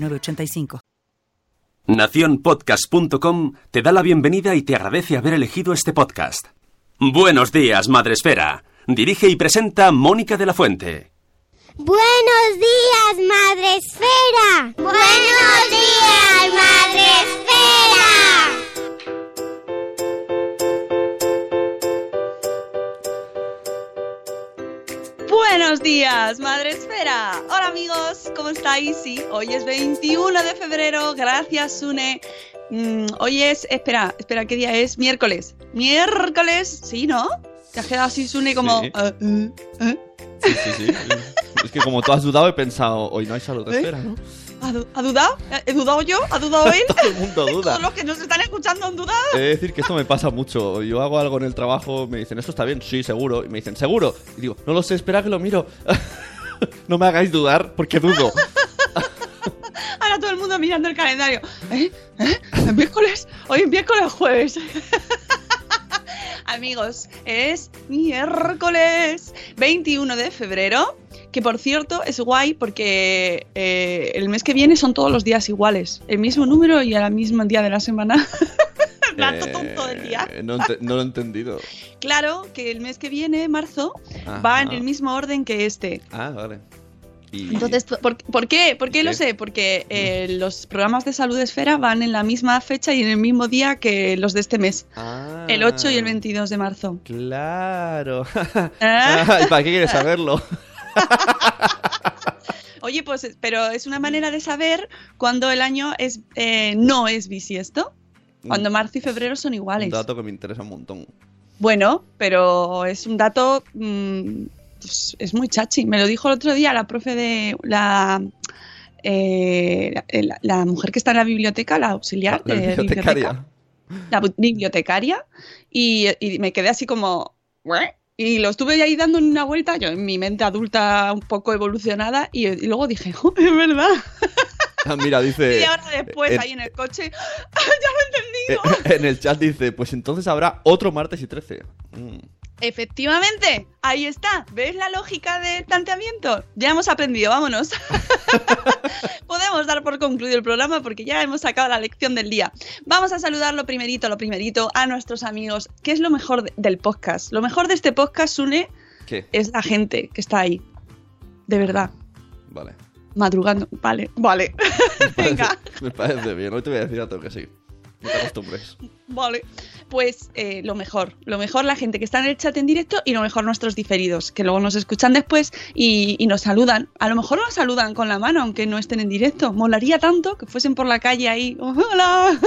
906985. Naciónpodcast.com te da la bienvenida y te agradece haber elegido este podcast. Buenos días, Madre Esfera. Dirige y presenta Mónica de la Fuente. Buenos días, Madre Esfera. Buenos días, Madre Esfera. Buenos días, Madre Hola amigos, ¿cómo estáis? Sí, hoy es 21 de febrero, gracias Sune. Mm, hoy es, espera, espera, ¿qué día es? Miércoles. Miércoles, sí, ¿no? Te has quedado así Sune como... Sí. eh, eh, eh. Sí, sí, sí. Es que como tú has dudado, he pensado, hoy no hay salud de ¿Eh? espera, ¿no? ¿Ha, du- ha dudado? ¿He dudado yo? ¿Ha dudado él? Todo el mundo duda. Todos los que nos están escuchando han dudado. He de decir que esto me pasa mucho. Yo hago algo en el trabajo, me dicen, ¿esto está bien? Sí, seguro. Y me dicen, ¿seguro? Y digo, no lo sé, espera que lo miro. no me hagáis dudar, porque dudo. Ahora todo el mundo mirando el calendario. ¿Eh? ¿Eh? ¿Es miércoles? Hoy es miércoles jueves. Amigos, es miércoles 21 de febrero. Que por cierto es guay porque eh, el mes que viene son todos los días iguales. El mismo número y al mismo día de la semana. Rato tonto del día. Eh, no, lo he entendido. Claro que el mes que viene, marzo, Ajá. va en el mismo orden que este. Ah, vale. Y- Entonces, ¿por, por qué? ¿Por qué lo sé? Porque eh, los programas de salud esfera van en la misma fecha y en el mismo día que los de este mes, Ah, el 8 y el 22 de marzo. Claro. ¿Ah? ¿Y para qué quieres saberlo? Oye, pues, pero es una manera de saber cuando el año es eh, no es bisiesto, cuando marzo y febrero son Un iguales. dato que me interesa un montón. Bueno, pero es un dato, mm, pues, es muy chachi. Me lo dijo el otro día la profe de la, eh, la, la mujer que está en la biblioteca, la auxiliar La de bibliotecaria. la bu- bibliotecaria y, y me quedé así como "¿What?". y lo estuve ahí dando una vuelta yo en mi mente adulta un poco evolucionada y, y luego dije "Oh, es verdad Ah, Mira, dice. y ahora después en- ahí en el coche "Ah, ya lo he entendido Eh, En el chat dice, pues entonces habrá otro martes y 13. Mm. efectivamente ahí está ves la lógica del planteamiento ya hemos aprendido vámonos podemos dar por concluido el programa porque ya hemos sacado la lección del día Vamos a saludar lo primerito, lo primerito a nuestros amigos. ¿Qué es lo mejor de- del podcast? Lo mejor de este podcast, Sune, ¿Qué? es la gente que está ahí. De verdad. Vale. Madrugando. Vale, vale. Venga, Me parece bien. Hoy te voy a decir a todo que sí. No te acostumbres. vale. Pues eh, lo mejor. Lo mejor la gente que está en el chat en directo y lo mejor nuestros diferidos, que luego nos escuchan después y, y nos saludan. A lo mejor nos saludan con la mano, aunque no estén en directo. Molaría tanto que fuesen por la calle ahí. ¡Hola!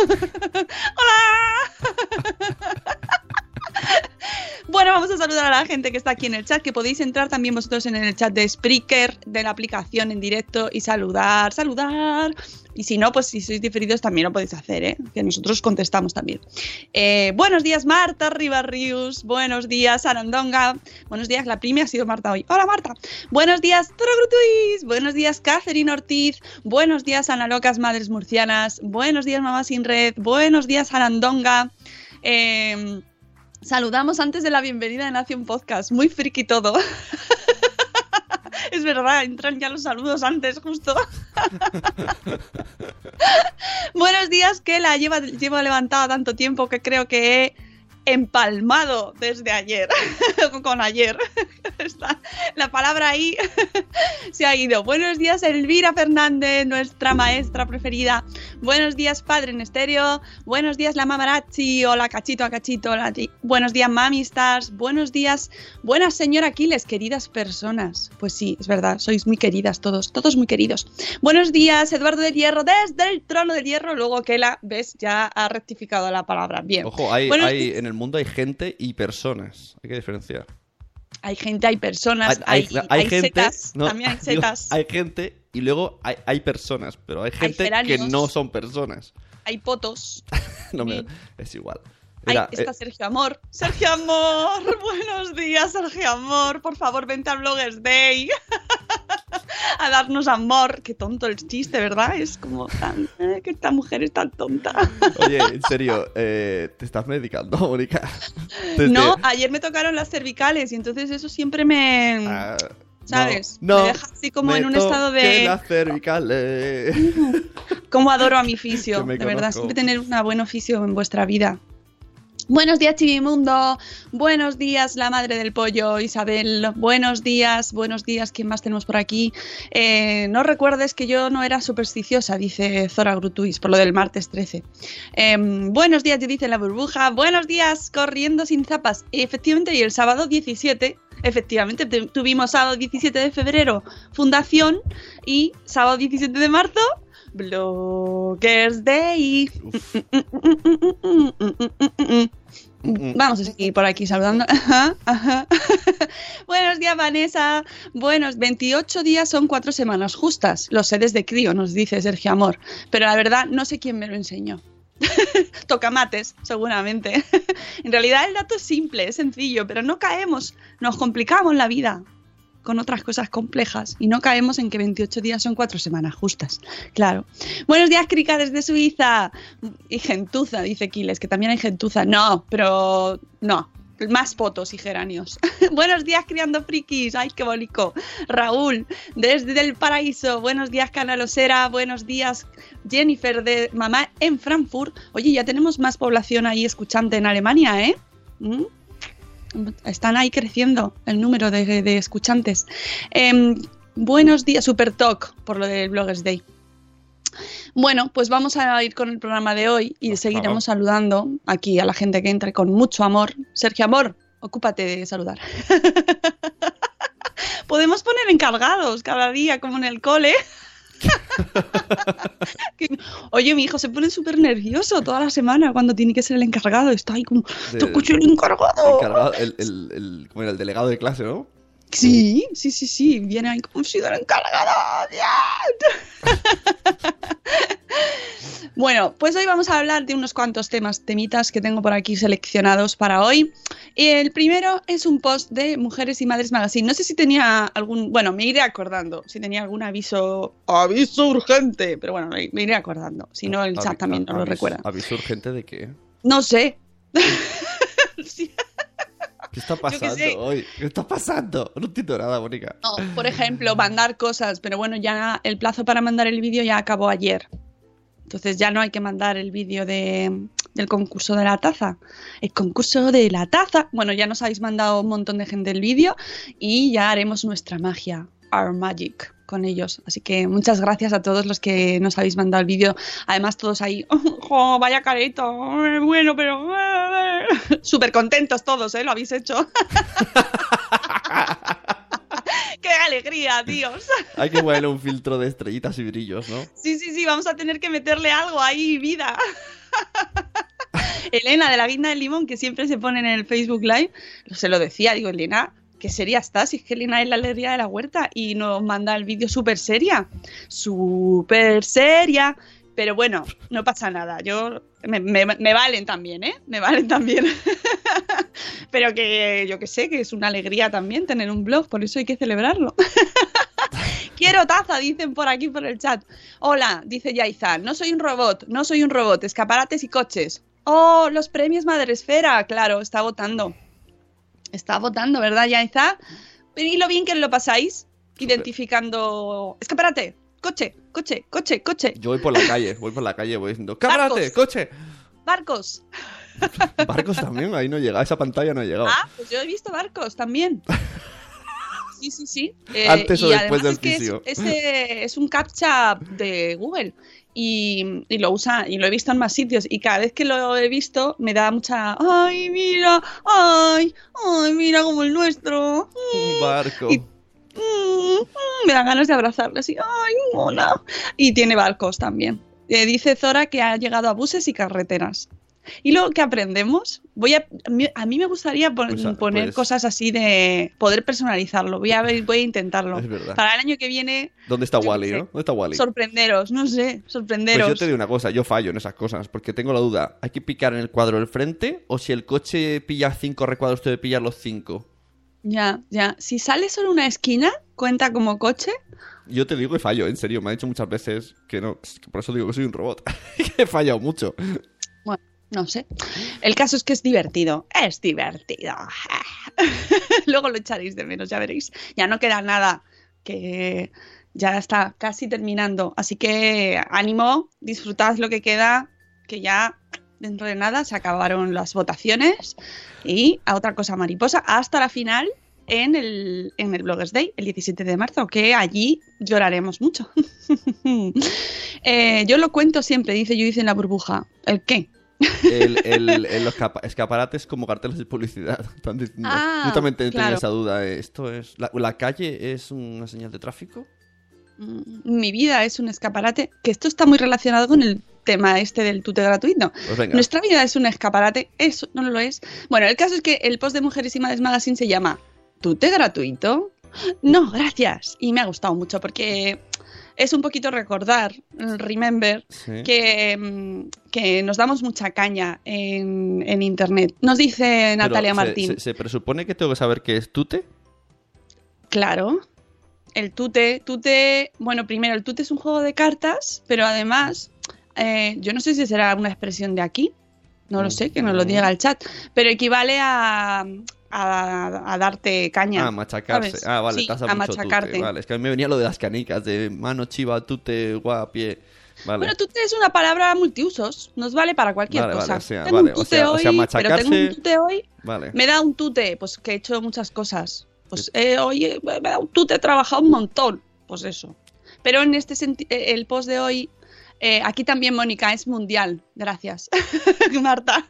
¡Hola! Bueno, vamos a saludar a la gente que está aquí en el chat, que podéis entrar también vosotros en el chat de Spreaker, de la aplicación en directo y saludar, saludar. Y si no, pues si sois diferidos también lo podéis hacer, ¿eh? que nosotros contestamos también. Eh, buenos días, Marta Ribarrius. Buenos días, Arandonga. Buenos días, la prima ha sido Marta hoy. Hola, Marta. Buenos días, Torogrutuis. Buenos días, Catherine Ortiz. Buenos días, Ana Locas Madres Murcianas. Buenos días, Mamá Sin Red. Buenos días, Arandonga. Eh, saludamos antes de la bienvenida de Nación Podcast. Muy friki todo. es verdad, entran ya los saludos antes, justo. Buenos días, que la llevo levantada tanto tiempo que creo que he empalmado desde ayer, con ayer. Está, la palabra ahí se ha ido. Buenos días, Elvira Fernández, nuestra maestra preferida. Buenos días, padre en estéreo. Buenos días, la mamarachi. Hola, cachito a cachito. Hola, buenos días, mamistas. Buenos días, buenas señora Aquiles, queridas personas. Pues sí, es verdad, sois muy queridas todos, todos muy queridos. Buenos días, Eduardo del Hierro, desde el trono del hierro. Luego que la, ves, ya ha rectificado la palabra. Bien. Ojo, hay, hay- en el mundo hay gente y personas. Hay que diferenciar. Hay gente, hay personas, hay, hay setas, no, también hay digo, setas, hay gente y luego hay, personas, pero hay gente que no son personas. hay potos. No me- es igual. Ahí está eh, Sergio Amor. Sergio Amor, buenos días, Sergio Amor. Por favor, vente a Bloggers Day. a darnos amor. Qué tonto el chiste, ¿verdad? Es como tan. eh, que esta mujer es tan tonta. oye, en serio, eh, ¿te estás medicando, Mónica? No, ayer me tocaron las cervicales y entonces eso siempre me. Ah, ¿Sabes? No, Me deja así como me en un estado de- las cervicales. Cómo adoro a mi me De verdad, siempre tener un buen oficio en vuestra vida. Buenos días, Chivimundo. Buenos días, la madre del pollo, Isabel. Buenos días, buenos días. ¿Quién más tenemos por aquí? Eh, no recuerdes que yo no era supersticiosa, dice Zora Grutuis, por lo del martes 13. Em, buenos días, dice la burbuja. Buenos días, corriendo sin zapas. Efectivamente, y el sábado 17, efectivamente, te- tuvimos sábado 17 de febrero Fundación y sábado 17 de marzo Bloggers Day. Vamos a seguir por aquí saludando. Ajá, ajá. Buenos días, Vanessa. Buenos, 28 días son cuatro semanas justas. Lo sé desde crío, nos dice Sergio Amor. Pero la verdad, no sé quién me lo enseñó. Tocamates, seguramente. en realidad el dato es simple, es sencillo, pero no caemos, nos complicamos la vida con otras cosas complejas y no caemos en que 28 días son cuatro semanas justas. Claro. Buenos días, Krika, desde Suiza. Y gentuza, dice Kiles, que también hay gentuza. No, pero no. Más fotos y geranios. Buenos días, criando frikis. Ay, qué bolico. Raúl, desde el paraíso. Buenos días, Canalosera. Buenos días, Jennifer, de mamá en Frankfurt. Oye, ya tenemos más población ahí escuchante en Alemania, ¿eh? ¿Mm? Están ahí creciendo el número de, de escuchantes. Em, buenos días, Super Talk, por lo del Bloggers Day. Bueno, pues vamos a ir con el programa de hoy y Por seguiremos saludando aquí a la gente que entre con mucho amor. Sergio Amor, ocúpate de saludar. Podemos poner encargados cada día, como en el cole. Oye, mi hijo se pone súper nervioso toda la semana cuando tiene que ser el encargado. Está ahí como, te escucho el encargado. encargado- el, el, el- el delegado de clase, ¿no? Sí, sí, sí, sí. Viene ahí como si el encargado. Bueno, pues hoy vamos a hablar de unos cuantos temas, temitas que tengo por aquí seleccionados para hoy. El primero es un post de Mujeres y Madres Magazine. No sé si tenía algún, bueno, me iré acordando, si tenía algún aviso, aviso urgente, pero bueno, me, me iré acordando. Si no, el chat también no lo recuerda. ¿Aviso urgente de qué? No sé. Sí. ¿Qué está pasando hoy? ¿Qué está pasando? No entiendo nada, Mónica. No, por ejemplo, mandar cosas, pero bueno, ya el plazo para mandar el vídeo ya acabó ayer. Entonces ya no hay que mandar el vídeo de, del concurso de la taza. El concurso de la taza. Bueno, ya nos habéis mandado un montón de gente el vídeo y ya haremos nuestra magia, our magic, con ellos. Así que muchas gracias a todos los que nos habéis mandado el vídeo. Además, todos ahí, ¡oh, vaya careto! Bueno, pero... Súper contentos todos, ¿eh? Lo habéis hecho. ¡Qué alegría, Dios! Hay que ponerle un filtro de estrellitas y brillos, ¿no? Sí, sí, sí, vamos a tener que meterle algo ahí, vida. Elena de la Guinda del Limón, que siempre se pone en el Facebook Live, se lo decía, digo, Elena, ¿qué seria estás? Si es que Elena es la alegría de la huerta y nos manda el vídeo súper seria. Súper seria. Pero bueno, no pasa nada. Yo me, me- me valen también, ¿eh? Me valen también. Pero que yo que sé, que es una alegría también tener un blog, por eso hay que celebrarlo. Quiero taza, dicen por aquí por el chat. Hola, dice Yaiza, no soy un robot, no soy un robot, escaparates y coches. Oh, los premios Madresfera, claro, está votando. Está votando, ¿verdad, Yaiza? Y lo bien que lo pasáis, identificando... Escaparate, coche, coche, coche, coche, Yo voy por la calle, voy por la calle, voy diciendo, ¡cámate, Barcos. coche! barcos. Barcos también, ahí no llega, esa pantalla no ha llegado. Ah, pues yo he visto barcos también. Sí, sí, sí. Eh, Antes o después además del es que es, fisio. es, es un captcha de Google y, y lo usa y lo he visto en más sitios y cada vez que lo he visto me da mucha ay mira ay ay mira como el nuestro Un barco. y- Mm, mm, me dan ganas de abrazarle así ay mola y tiene barcos también Eh, dice Zora que ha llegado a buses y carreteras y luego que aprendemos voy a a mí, me gustaría pon- Pues, ah, poner pues- cosas así de poder personalizarlo voy a ver, voy a intentarlo Es verdad. para el año que viene ¿Dónde está Wally, sé. no? ¿Dónde está Wally? sorprenderos no sé Pues sorprenderos yo te digo una cosa, yo fallo en esas cosas, porque tengo la duda, ¿hay que picar en el cuadro del frente o si el coche pilla cinco recuadros, usted pillar los cinco? Ya ya si sale solo una esquina cuenta como coche Yo te digo que fallo, en serio, me han dicho muchas veces que no, por eso digo que soy un robot, que he fallado mucho. Bueno, no sé. El caso es que es divertido. Es divertido. Luego lo echaréis de menos, ya veréis. Ya no queda nada, que ya está casi terminando. Así que ánimo, disfrutad lo que queda, que ya dentro de nada se acabaron las votaciones y a otra cosa mariposa hasta la final en el, en el Bloggers Day, el 17 de marzo, que allí lloraremos mucho. Eh, yo lo cuento siempre, dice yo hice en la burbuja. ¿El qué? El, el- el- los capa- escaparates como carteles de publicidad. Están diciendo. Ah, Yo también te- tenía esa duda. ¿Esto es. La, la calle es una señal de tráfico? Mm, Mi vida es un escaparate, que esto está muy relacionado con el tema este del tute gratuito. Pues. Nuestra vida es un escaparate, eso no lo es. Bueno, el caso es que el post de Mujeres y Madres Magazine se llama ¿Tute gratuito? No, gracias. Y me ha gustado mucho porque es un poquito recordar, remember, Sí. que, mm, que nos damos mucha caña en, en Internet. Nos dice Pero Natalia se- Martín. Se, se presupone que tengo que saber qué es tute? Claro. El tute, tute, bueno, primero, el tute es un juego de cartas, pero además, eh, yo no sé si será una expresión de aquí, no lo sé, que nos lo diga el chat, pero equivale a, a, a darte caña. Ah, machacarse. ¿sabes? Ah, vale, Sí, a mucho machacarte. tute. Vale, es que a mí me venía lo de las canicas, de mano, chiva, tute, guapie. Vale. Bueno, tute es una palabra multiusos, nos vale para cualquier Vale, vale, cosa. o sea, tengo vale, un o tute o hoy, sea, pero tengo un tute hoy, Vale. me da un tute, pues que he hecho muchas cosas. Pues eh, hoy eh, me da un tute, he trabajado un montón. Pues eso. Pero en este sentido, el post de hoy, eh, aquí también, Mónica, es mundial. Gracias, Marta.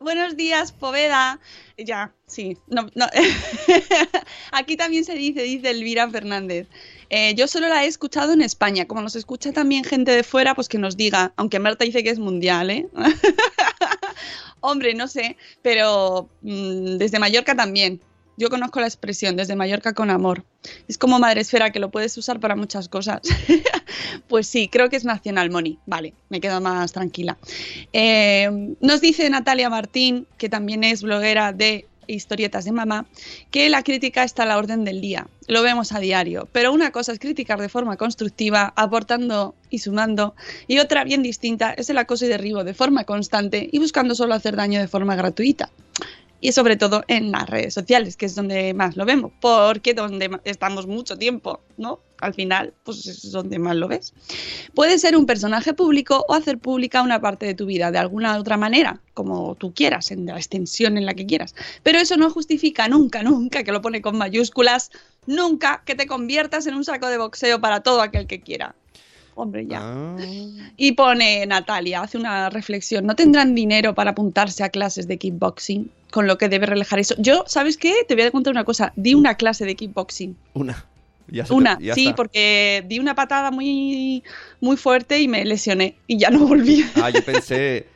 Buenos días, Poveda. Ya, sí. Aquí también se dice, dice Elvira Fernández. Eh, yo solo la he escuchado en España. Como nos escucha también gente de fuera, pues que nos diga. Aunque Marta dice que es mundial, ¿eh? Hombre, no sé, pero mm, desde Mallorca también. Yo conozco la expresión desde Mallorca con amor. Es como madresfera que lo puedes usar para muchas cosas. pues sí, creo que es Nacional Money. Vale, me quedo más tranquila. Eh, nos dice Natalia Martín, que también es bloguera de historietas de mamá, que la crítica está a la orden del día. Lo vemos a diario. Pero una cosa es criticar de forma constructiva, aportando y sumando, y otra bien distinta es el acoso y derribo de forma constante y buscando solo hacer daño de forma gratuita y sobre todo en las redes sociales, que es donde más lo vemos, porque donde estamos mucho tiempo, ¿no? Al final, pues es donde más lo ves. Puedes ser un personaje público o hacer pública una parte de tu vida de alguna otra manera, como tú quieras, en la extensión en la que quieras. Pero eso no justifica nunca, nunca, que lo pone con mayúsculas, nunca que te conviertas en un saco de boxeo para todo aquel que quiera. Hombre, ya. Ah. Y pone Natalia, hace una reflexión, no tendrán dinero para apuntarse a clases de kickboxing, con lo que debe relajar eso. Yo, ¿sabes qué? Te voy a contar una cosa, di una clase de kickboxing. Una. Ya se te- Una, ya sí, está. porque di una patada muy, muy fuerte y me lesioné y ya no volví. Ah, yo pensé.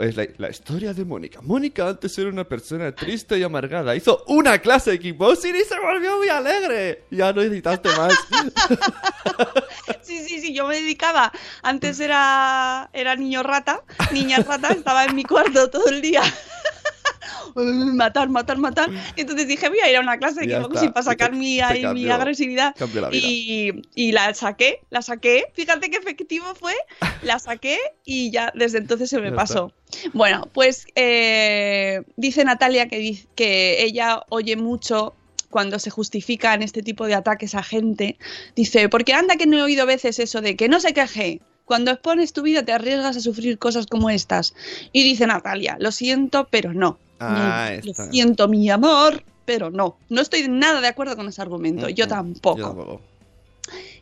Es la, la historia de Mónica. Mónica antes era una persona triste y amargada. Hizo una clase de kickboxing y se volvió muy alegre. Ya no necesitaste más. Sí, sí, sí, yo me dedicaba. Antes era, era niño rata, niña rata, estaba en mi cuarto todo el día. matar, matar, matar. Y entonces dije, voy a ir a una clase de kickboxing para sacar Te- mi, te mi agresividad. la. Y, y la saqué, la saqué. Fíjate qué efectivo fue. La saqué y ya desde entonces se me Ya pasó. Bueno, pues eh, dice Natalia que, que ella oye mucho cuando se justifican este tipo de ataques a gente. Dice, porque anda que no he oído veces eso de que no se queje. Cuando expones tu vida te arriesgas a sufrir cosas como estas. Y dice Natalia, lo siento, pero no. Ah, lo está. siento, mi amor, pero no. No estoy nada de acuerdo con ese argumento. Yo Mm, mm, tampoco. yo tampoco.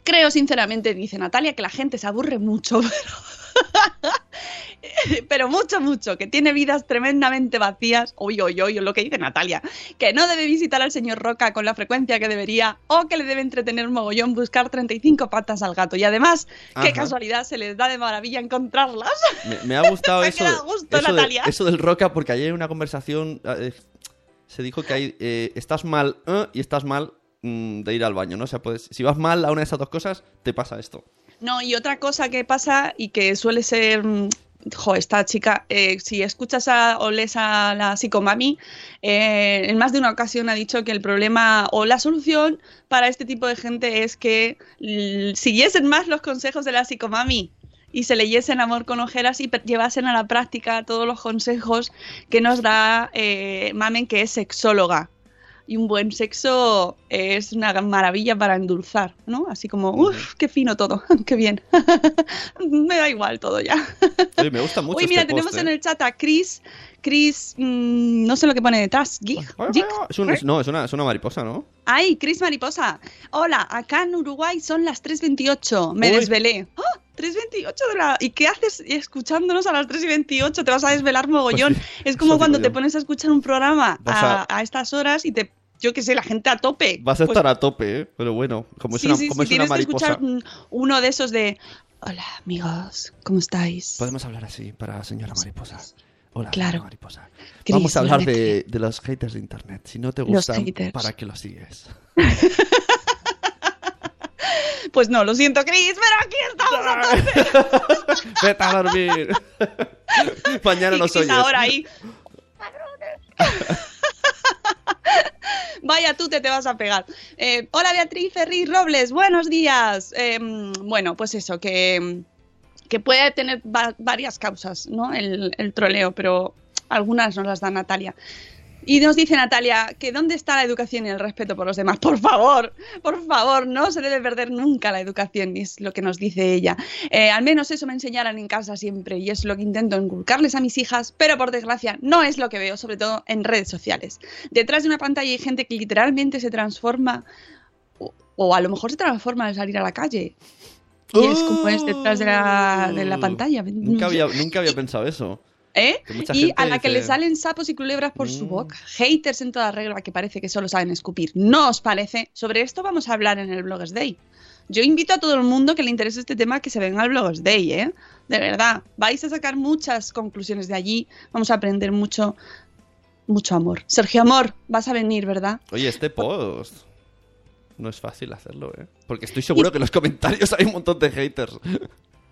Creo sinceramente, dice Natalia, que la gente se aburre mucho, pero, pero mucho, mucho, que tiene vidas tremendamente vacías. Oy, oy, oy, lo que dice Natalia, que no debe visitar al señor Roca con la frecuencia que debería o que le debe entretener un mogollón buscar 35 patas al gato. Y además, qué casualidad, se les da de maravilla encontrarlas. Me, me ha gustado ha eso, gusto, eso, de, Natalia. eso del roca, porque ayer en una conversación eh, se dijo que hay, eh, estás mal eh, y estás mal mm, de ir al baño, ¿no? O sea, si vas mal a una de esas dos cosas, te pasa esto. No, y otra cosa que pasa y que suele ser. mm, Jo, esta chica, eh, si escuchas a, o lees a la psicomami, eh, en más de una ocasión ha dicho que el problema o la solución para este tipo de gente es que siguiesen más los consejos de la psicomami y se leyesen Amor con ojeras y llevasen a la práctica todos los consejos que nos da eh, Mamen, que es sexóloga. Y un buen sexo es una maravilla para endulzar, ¿no? Así como, uff, qué fino todo, qué bien. Me da igual todo ya. Oye, me gusta mucho Uy, mira, este tenemos post, en ¿eh? el chat a Chris. Chris, mm, no sé lo que pone detrás. Es un- es- no, es una, es una mariposa, ¿no? Ay, Chris Mariposa. Hola, acá en Uruguay son las 3.28. Me Uy. desvelé. ¡Ah! 3.28 de la... ¿Y qué haces escuchándonos a las 3 y 28? Te vas a desvelar mogollón. Pues es como cuando te pones a escuchar un programa Vas a, a- a estas horas y te... Yo qué sé, la gente a tope. Vas a Pues estar a tope, ¿eh? Pero bueno, como es sí, una, sí, como sí, es una tienes que mariposa... escuchar mm, uno de esos de... Hola, amigos, ¿cómo estáis? Podemos hablar así para señora mariposa. Hola, Claro. mariposa. Cris, Vamos a hablar la de, de los haters de internet. Si no te gustan. ¿para qué los sigues? Pues no, lo siento, Chris, pero aquí estamos a tope. Vete a dormir. Mañana nos Chris oyes. ahora ahí. Vaya, tú te, te vas a pegar. Eh, hola Beatriz Ferri Robles, buenos días. Eh, bueno, pues eso, que, que puede tener va- varias causas, ¿no? El, el troleo, pero algunas nos las da Natalia. Y nos dice Natalia que dónde está la educación y el respeto por los demás. Por favor, por favor, no se debe perder nunca la educación, y es lo que nos dice ella. Eh, al menos eso me enseñaran en casa siempre y es lo que intento inculcarles a mis hijas, pero por desgracia no es lo que veo, sobre todo en redes sociales. Detrás de una pantalla hay gente que literalmente se transforma, o, o a lo mejor se transforma al salir a la calle. Y es como es detrás de la, de la Uh, pantalla. Nunca había, nunca había pensado eso. ¿Eh? Y a la que dice- le salen sapos y culebras por su Mm. boca. Haters en toda regla que parece que solo saben escupir. ¿No os parece? Sobre esto vamos a hablar en el Bloggers Day. Yo invito a todo el mundo que le interese este tema que se venga al Bloggers Day, ¿eh? De verdad. Vais a sacar muchas conclusiones de allí. Vamos a aprender mucho, mucho amor. Sergio Amor, vas a venir, ¿verdad? Oye, este post. No es fácil hacerlo, ¿eh? Porque estoy seguro que en los comentarios hay un montón de haters.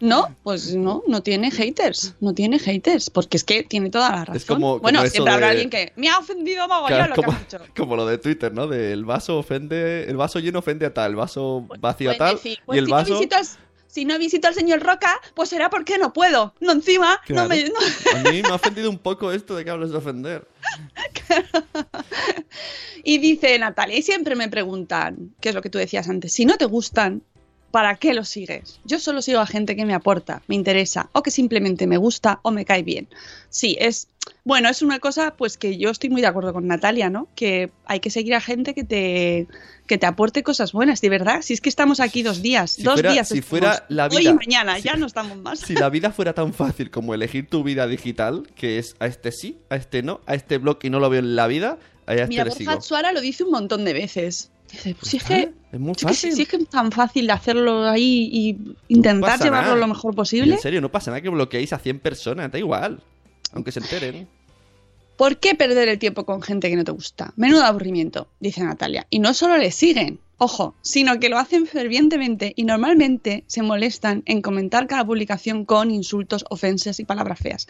No, pues no, no tiene haters. No tiene haters. Porque es que tiene toda la razón. como- como bueno, eso siempre habrá alguien que me ha ofendido mogollón Claro, lo como, que has dicho. como lo de Twitter, ¿no? De el vaso ofende, el vaso lleno ofende a tal, el vaso vacío a tal, decir, y pues el si vaso... No visito al, si no visito al señor Roca, pues será porque no puedo. No encima, Claro. no me... no- A mí me ha ofendido un poco esto de que hables de ofender. Y dice Natalia, y siempre me preguntan, que es lo que tú decías antes, si no te gustan, ¿para qué los sigues? Yo solo sigo a gente que me aporta, me interesa, o que simplemente me gusta o me cae bien. Sí, es... Bueno, es una cosa pues que yo estoy muy de acuerdo con Natalia, ¿no? Que hay que seguir a gente que te, que te aporte cosas buenas, de verdad. Si es que estamos aquí dos días, Si dos fuera- días. si estamos. fuera la Hoy vida- y mañana, si- ya no estamos más. Si la vida fuera tan fácil como elegir tu vida digital, que es a este sí, a este no, a este blog y no lo veo en la vida, a este Mira, le Borja sigo. Atsuara lo dice un montón de veces. Dice, si es que, Es muy si es que- fácil. si es que es tan fácil hacerlo ahí y intentar llevarlo nada. lo mejor Y posible. En serio, no pasa nada que bloqueéis a 100 personas, da igual. Aunque se enteren. ¿Por qué perder el tiempo con gente que no te gusta? Menudo aburrimiento, dice Natalia. Y no solo le siguen, ojo, sino que lo hacen fervientemente y normalmente se molestan en comentar cada publicación con insultos, ofensas y palabras feas.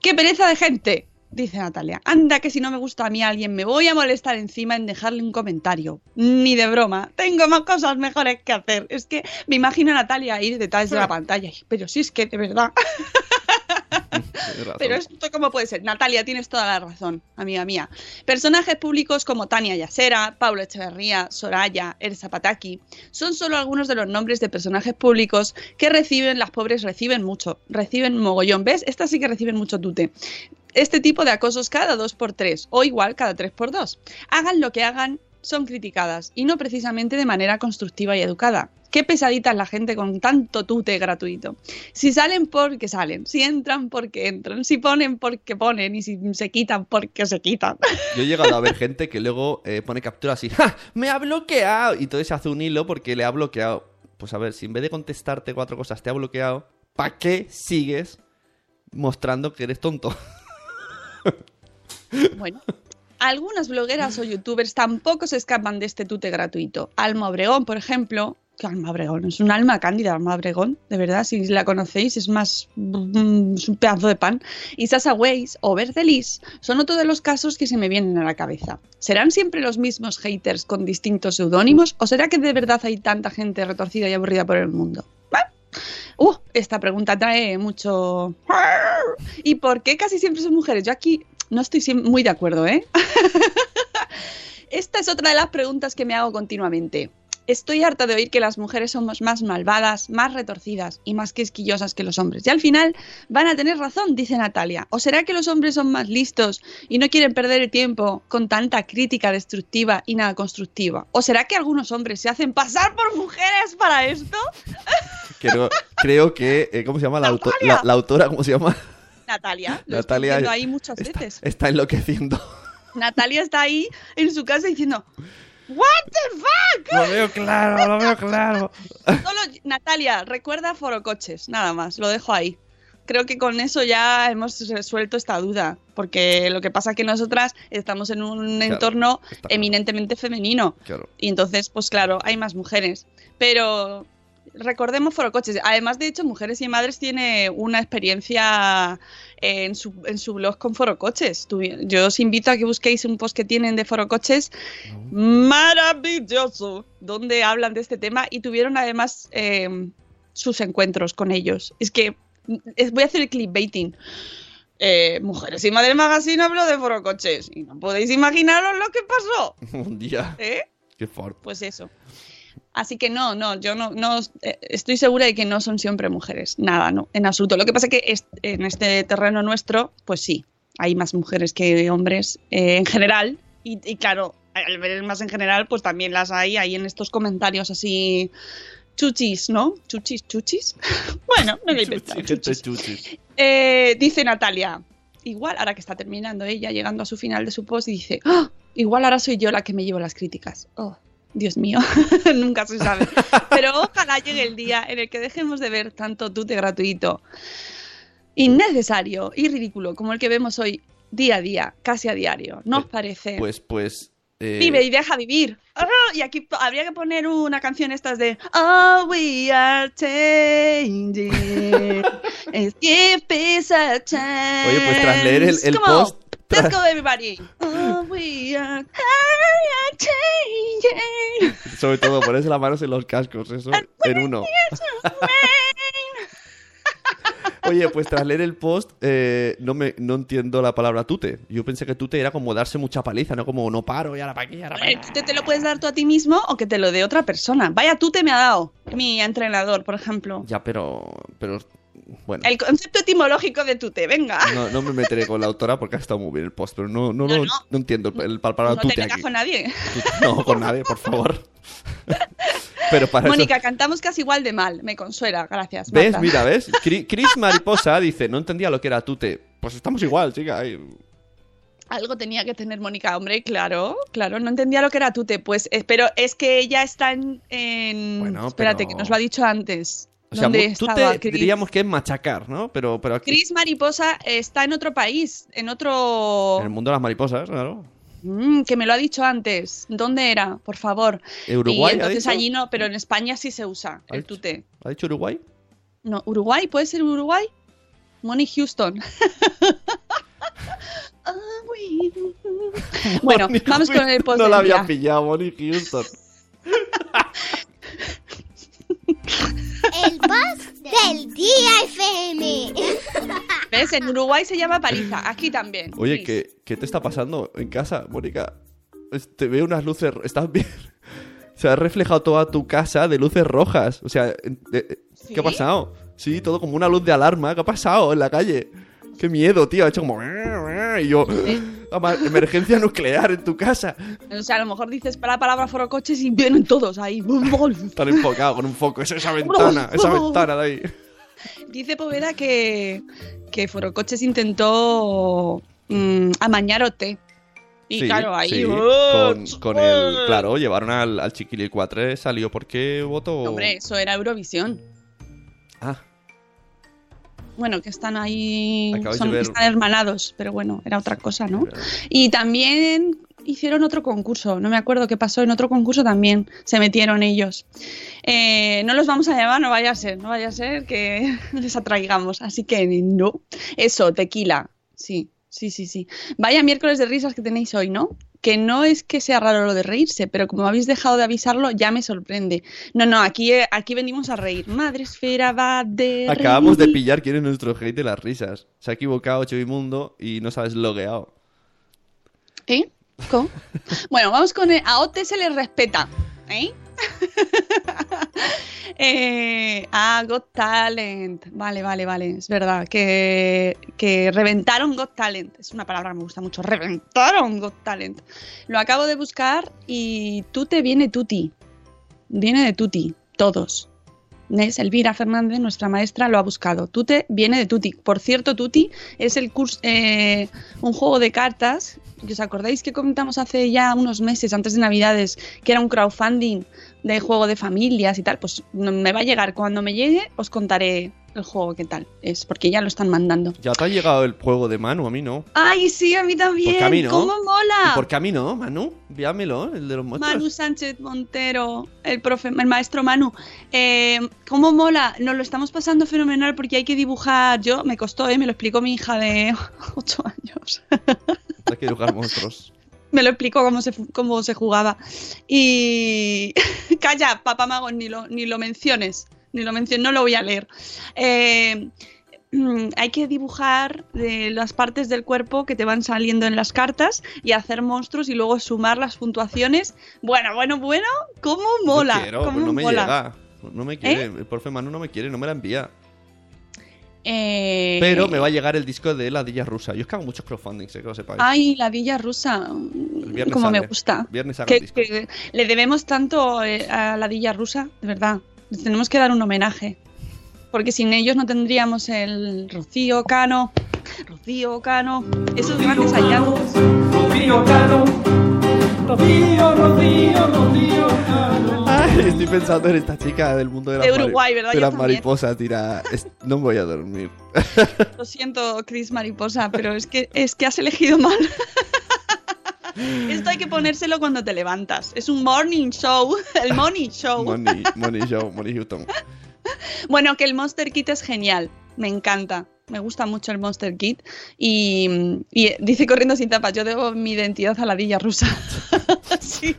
¡Qué pereza de gente! Dice Natalia. Anda que si no me gusta a mí alguien me voy a molestar encima en dejarle un comentario. Ni de broma. Tengo más cosas mejores que hacer. Es que me imagino a Natalia ir detrás de la pantalla. Pero si es que de verdad. Pero esto cómo puede ser. Natalia, tienes toda la razón, amiga mía. Personajes públicos como Tania Yasera, Pablo Echeverría, Soraya, Elsa Pataki, son solo algunos de los nombres de personajes públicos que reciben, las pobres reciben mucho, reciben mogollón. ¿Ves? Estas sí que reciben mucho tute. Este tipo de acosos cada dos por tres o igual cada tres por dos. Hagan lo que hagan, son criticadas y no precisamente de manera constructiva y educada. Qué pesadita es la gente con tanto tute gratuito. Si salen porque salen, si entran porque entran, si ponen porque ponen y si se quitan porque se quitan. Yo he llegado a ver gente que luego eh, pone captura así, ¡Ja! ¡Me ha bloqueado! Y entonces se hace un hilo porque le ha bloqueado. Pues a ver, si en vez de contestarte cuatro cosas te ha bloqueado, ¿para qué sigues mostrando que eres tonto? Bueno, algunas blogueras o youtubers tampoco se escapan de este tute gratuito. Alma Obregón, por ejemplo, que Alma Obregón es un alma cándida, Alma Obregón, de verdad, si la conocéis es más mm, es un pedazo de pan. Y Sasa Weiss o Verdelis son otro de los casos que se me vienen a la cabeza. ¿Serán siempre los mismos haters con distintos seudónimos o será que de verdad hay tanta gente retorcida y aburrida por el mundo? ¿Va? Uh, esta pregunta trae mucho... ¿Y por qué casi siempre son mujeres? Yo aquí no estoy muy de acuerdo, ¿eh? Esta es otra de las preguntas que me hago continuamente. Estoy harta de oír que las mujeres somos más malvadas, más retorcidas y más quisquillosas que los hombres. Y al final van a tener razón, dice Natalia. ¿O será que los hombres son más listos y no quieren perder el tiempo con tanta crítica destructiva y nada constructiva? ¿O será que algunos hombres se hacen pasar por mujeres para esto? Creo, que, eh, ¿cómo se llama la- la autora? ¿Cómo se llama? Natalia, lo Natalia estoy viendo ahí muchas está, veces. está enloqueciendo. Natalia está ahí en su casa diciendo, ¿What the fuck? Lo veo claro, lo veo claro. Solo, Natalia, recuerda forocoches, nada más, lo dejo ahí. Creo que con eso ya hemos resuelto esta duda, porque lo que pasa es que nosotras estamos en un Claro, entorno está- eminentemente femenino Claro. y entonces, pues claro, hay más mujeres. Pero recordemos forocoches. Además, de hecho, Mujeres y Madres tiene una experiencia en su, en su blog con forocoches. Yo os invito a que busquéis un post que tienen de forocoches maravilloso, donde hablan de este tema y tuvieron además eh, sus encuentros con ellos. Es que es- voy a hacer el clickbaiting. Eh, Mujeres y Madres Magazine habló de forocoches y no podéis imaginaros lo que pasó. Un día. ¿Eh? Qué fuerte. Pues eso. Así que no, no, yo no, no eh, estoy segura de que no son siempre mujeres. Nada, no, en absoluto. Lo que pasa es que en este terreno nuestro, pues sí, hay más mujeres que hombres eh, en general. Y, y claro, al ver más en general, pues también las hay ahí en estos comentarios así chuchis, ¿no? Chuchis, chuchis. bueno, me lo he inventado, Chuchi, gente chuchis. chuchi. Eh, dice Natalia, igual ahora que está terminando ella, llegando a su final de su post, y dice, "Ah, igual ahora soy yo la que me llevo las críticas. Oh, Dios mío, nunca se sabe. Pero ojalá llegue el día en el que dejemos de ver tanto tute gratuito, innecesario y ridículo como el que vemos hoy día a día, casi a diario. ¿No os parece? Pues, pues. eh, Vive y deja vivir. Y aquí habría que poner una canción estas de Oh, we are changing. Give peace a chance. Oye, pues tras leer el- el post- Let's go, everybody. Oh, we are, changing. Sobre todo, ponerse las manos en los cascos, eso, en uno. Oye, pues tras leer el post, eh, no, me, no entiendo la palabra tute. Yo pensé que tute era como darse mucha paliza, no como no paro y ahora para aquí, ahora para Eh. Tú te lo puedes dar tú a ti mismo o que te lo dé otra persona. Vaya, tú te me ha dado. Mi entrenador, por ejemplo. Ya, pero. pero bueno. El concepto etimológico de tute, venga. No, no me meteré con la autora porque ha estado muy bien el post, pero no, no, No, no, entiendo el, palabra no te tute metas con nadie. No, con nadie, por favor. pero para eso- Mónica, cantamos casi igual de mal. Me consuela, gracias. ¿Ves? Marta. Mira, ¿ves? Chris Mariposa dice, no entendía lo que era tute. Pues estamos igual, chica. Algo tenía que tener Mónica, hombre, claro, claro. No entendía lo que era tute. Pues, pero es que ella está en. en- Bueno, Espérate, pero- que nos lo ha dicho antes. O sea, ¿Dónde mu- tú te Chris? diríamos que es machacar, ¿no? Pero, pero aquí, Chris Mariposa está en otro país, en otro... en el mundo de las mariposas, claro. Mm, que me lo ha dicho antes. ¿Dónde era? Por favor. ¿Uruguay, Y ha entonces dicho? allí no, pero en España sí se usa ¿Ha el dicho? tute. ¿Ha dicho Uruguay? No, Uruguay, ¿puede ser Uruguay? Money Houston. Bueno, vamos con el post No la había pillado, Bonnie Houston. Del día FM. ¿Ves? En Uruguay se llama paliza, aquí también. Oye, Sí. ¿qué, ¿qué te está pasando en casa, Mónica? Te veo unas luces... ¿Estás bien? Se ha reflejado toda tu casa de luces rojas. O sea, ¿Sí? ¿qué ha pasado? Sí, todo como una luz de alarma. ¿Qué ha pasado en la calle? Qué miedo, tío. Ha hecho como... Y yo... "Ama- Emergencia nuclear en tu casa. O sea, a lo mejor dices para la palabra forocoches y vienen todos ahí. Están enfocados con un foco. Es esa ventana. Esa ventana de ahí. Dice Poveda que, que Forocoches intentó mm, amañar OT. Y Sí, claro, ahí. sí, ¡oh! con, con el... Claro, llevaron al, al Chiquili 4. Salió porque votó... Hombre, eso era Eurovisión. Bueno, que están ahí. Son- ver- Están hermanados, pero bueno, era otra cosa, ¿no? Y también hicieron otro concurso. No me acuerdo qué pasó. En otro concurso también se metieron ellos. Eh, no los vamos a llamar, no vaya a ser. No vaya a ser que les atraigamos. Así que no. Eso, tequila. Sí, sí, sí, sí. Vaya miércoles de risas que tenéis hoy, ¿no? Que no es que sea raro lo de reírse, pero como habéis dejado de avisarlo, ya me sorprende. No, no, aquí, eh, aquí venimos a reír. Madre esfera va de. Acabamos de pillar quién es nuestro hate de las risas. Se ha equivocado Chivimundo y no sabes logueado. ¿Eh? ¿Cómo? Bueno, vamos con el, a Ote se le respeta. ¿Eh? eh, ah, Got Talent. Vale, vale, vale. Es verdad. Que, que reventaron Got Talent. Es una palabra que me gusta mucho. Reventaron Got Talent. Lo acabo de buscar y tú te viene Tuti. Viene de Tuti. Todos. ¿Ves? Elvira Fernández, nuestra maestra, lo ha buscado. Tute viene de Tuti. Por cierto, Tuti es el curso, eh, un juego de cartas. ¿Os acordáis que comentamos hace ya unos meses, antes de Navidades, que era un crowdfunding de juego de familias y tal? Pues me va a llegar. Cuando me llegue, os contaré el juego qué tal es, porque ya lo están mandando. Ya te ha llegado el juego de Manu, a mí no. ¡Ay, sí, a mí también! ¿Por qué a mí no? ¡Cómo mola! ¿Y por qué a mí no, Manu? Envíamelo, el de los monstruos. Manu Sánchez Montero, el profe, el maestro Manu. Eh, ¿Cómo mola? Nos lo estamos pasando fenomenal porque hay que dibujar. Yo me costó, ¿eh? me lo explicó mi hija de 8 años. Hay que dibujar monstruos. me lo explicó cómo se, cómo se jugaba. Y. Calla, papá mago, ni lo, ni lo menciones. Ni lo menciones, no lo voy a leer. Eh, mm, hay que dibujar de las partes del cuerpo que te van saliendo en las cartas y hacer monstruos y luego sumar las puntuaciones. Bueno, bueno, bueno, ¿cómo mola? No quiero, ¿Cómo pues no me mola? llega. No me quiere. ¿Eh? El profe Manu no me quiere, no me la envía. Eh, Pero me va a llegar el disco de la Dilla Rusa. Yo es que hago muchos crowdfundings, eh, que lo sepáis. Ay, la villa rusa. Como me gusta. Viernes que, que le debemos tanto eh, a la Dilla rusa, de verdad. Les tenemos que dar un homenaje. Porque sin ellos no tendríamos el Rocío Cano, Rocío Cano, esos grandes hallazgos. Rocío Cano, Rocío, Rocío, Rocío Cano. Ay, estoy pensando en esta chica del mundo de las, De Uruguay, ¿verdad? de las mariposas. Tira, es- no voy a dormir. Lo siento, Chris Mariposa, pero es que, es que has elegido mal. Esto hay que ponérselo cuando te levantas. Es un morning show, el morning show. Money, Money Show, Money Houston. Bueno, que el Monster Kit es genial. Me encanta. Me gusta mucho el Monster Kit. Y, y dice corriendo sin tapas, yo debo mi identidad a la Dilla rusa. sí.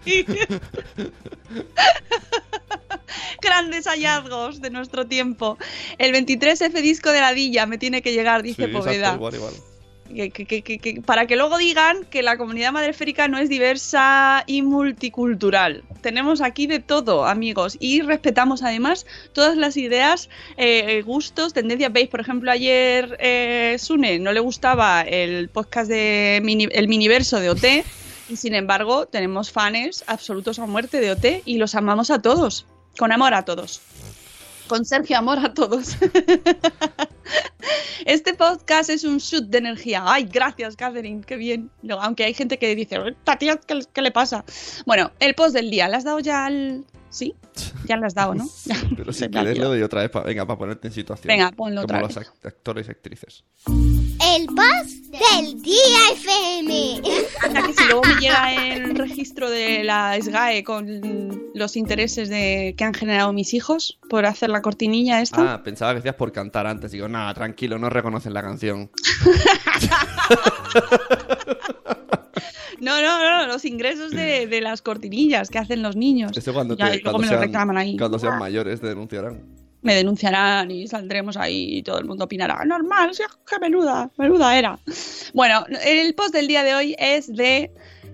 Grandes hallazgos de nuestro tiempo. El 23F disco de la Dilla me tiene que llegar, dice Sí, Poveda. exacto, igual, igual. Que- para que luego digan que la comunidad madreférica no es diversa y multicultural. Tenemos aquí de todo, amigos, y respetamos además todas las ideas, eh, gustos, tendencias. Veis, por ejemplo, ayer eh, Sune no le gustaba el podcast de mini- el miniverso de OT. Y sin embargo, tenemos fans absolutos a muerte de OT y los amamos a todos. Con amor a todos. Con Sergio Amor a todos. Este podcast es un shoot de energía. Ay, gracias, Catherine, qué bien. Aunque hay gente que dice, esta tía, ¿qué, qué le pasa? Bueno, el post del día. ¿Le has dado ya al, Sí, ya le has dado, ¿no? Pero si quieres le olvidado. doy otra vez, pa- venga, para ponerte en situación. Venga, ponlo Como otra los vez. act- actores y actrices. El post del día FM. Anda, que si luego me llega el registro de la SGAE con los intereses de que han generado mis hijos por hacer la cortinilla esta. Ah, pensaba que decías por cantar antes. Digo, nada, tranquilo, no reconocen la canción. No, no, no, los ingresos de, de las cortinillas que hacen los niños. Eso cuando, Ya, te, y luego cuando, me lo sean, reclaman ahí. cuando sean mayores te denunciarán. Me denunciarán y saldremos ahí y todo el mundo opinará. Normal, sí, qué menuda, menuda era. Bueno, el post del día de hoy es de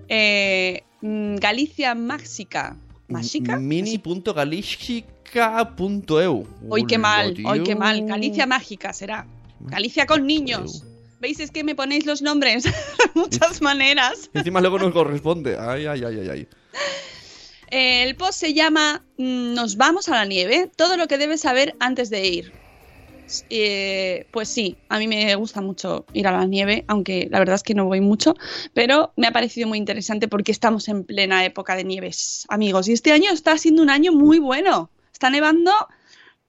eh, mm, Galicia Máxica. ¿Máxica? Mini.galicica.eu Hoy qué mal, hoy qué mal. Galicia Mágica será. Galicia con niños. ¿Veis? Es que me ponéis los nombres de muchas maneras. Encima luego nos corresponde. Ay, ay, ay, ay, ay. El post se llama mm, Nos vamos a la nieve, todo lo que debes saber antes de ir. Eh, pues sí, a mí me gusta mucho ir a la nieve, aunque la verdad es que no voy mucho, pero me ha parecido muy interesante porque estamos en plena época de nieves, amigos. Y este año está siendo un año muy bueno. Está nevando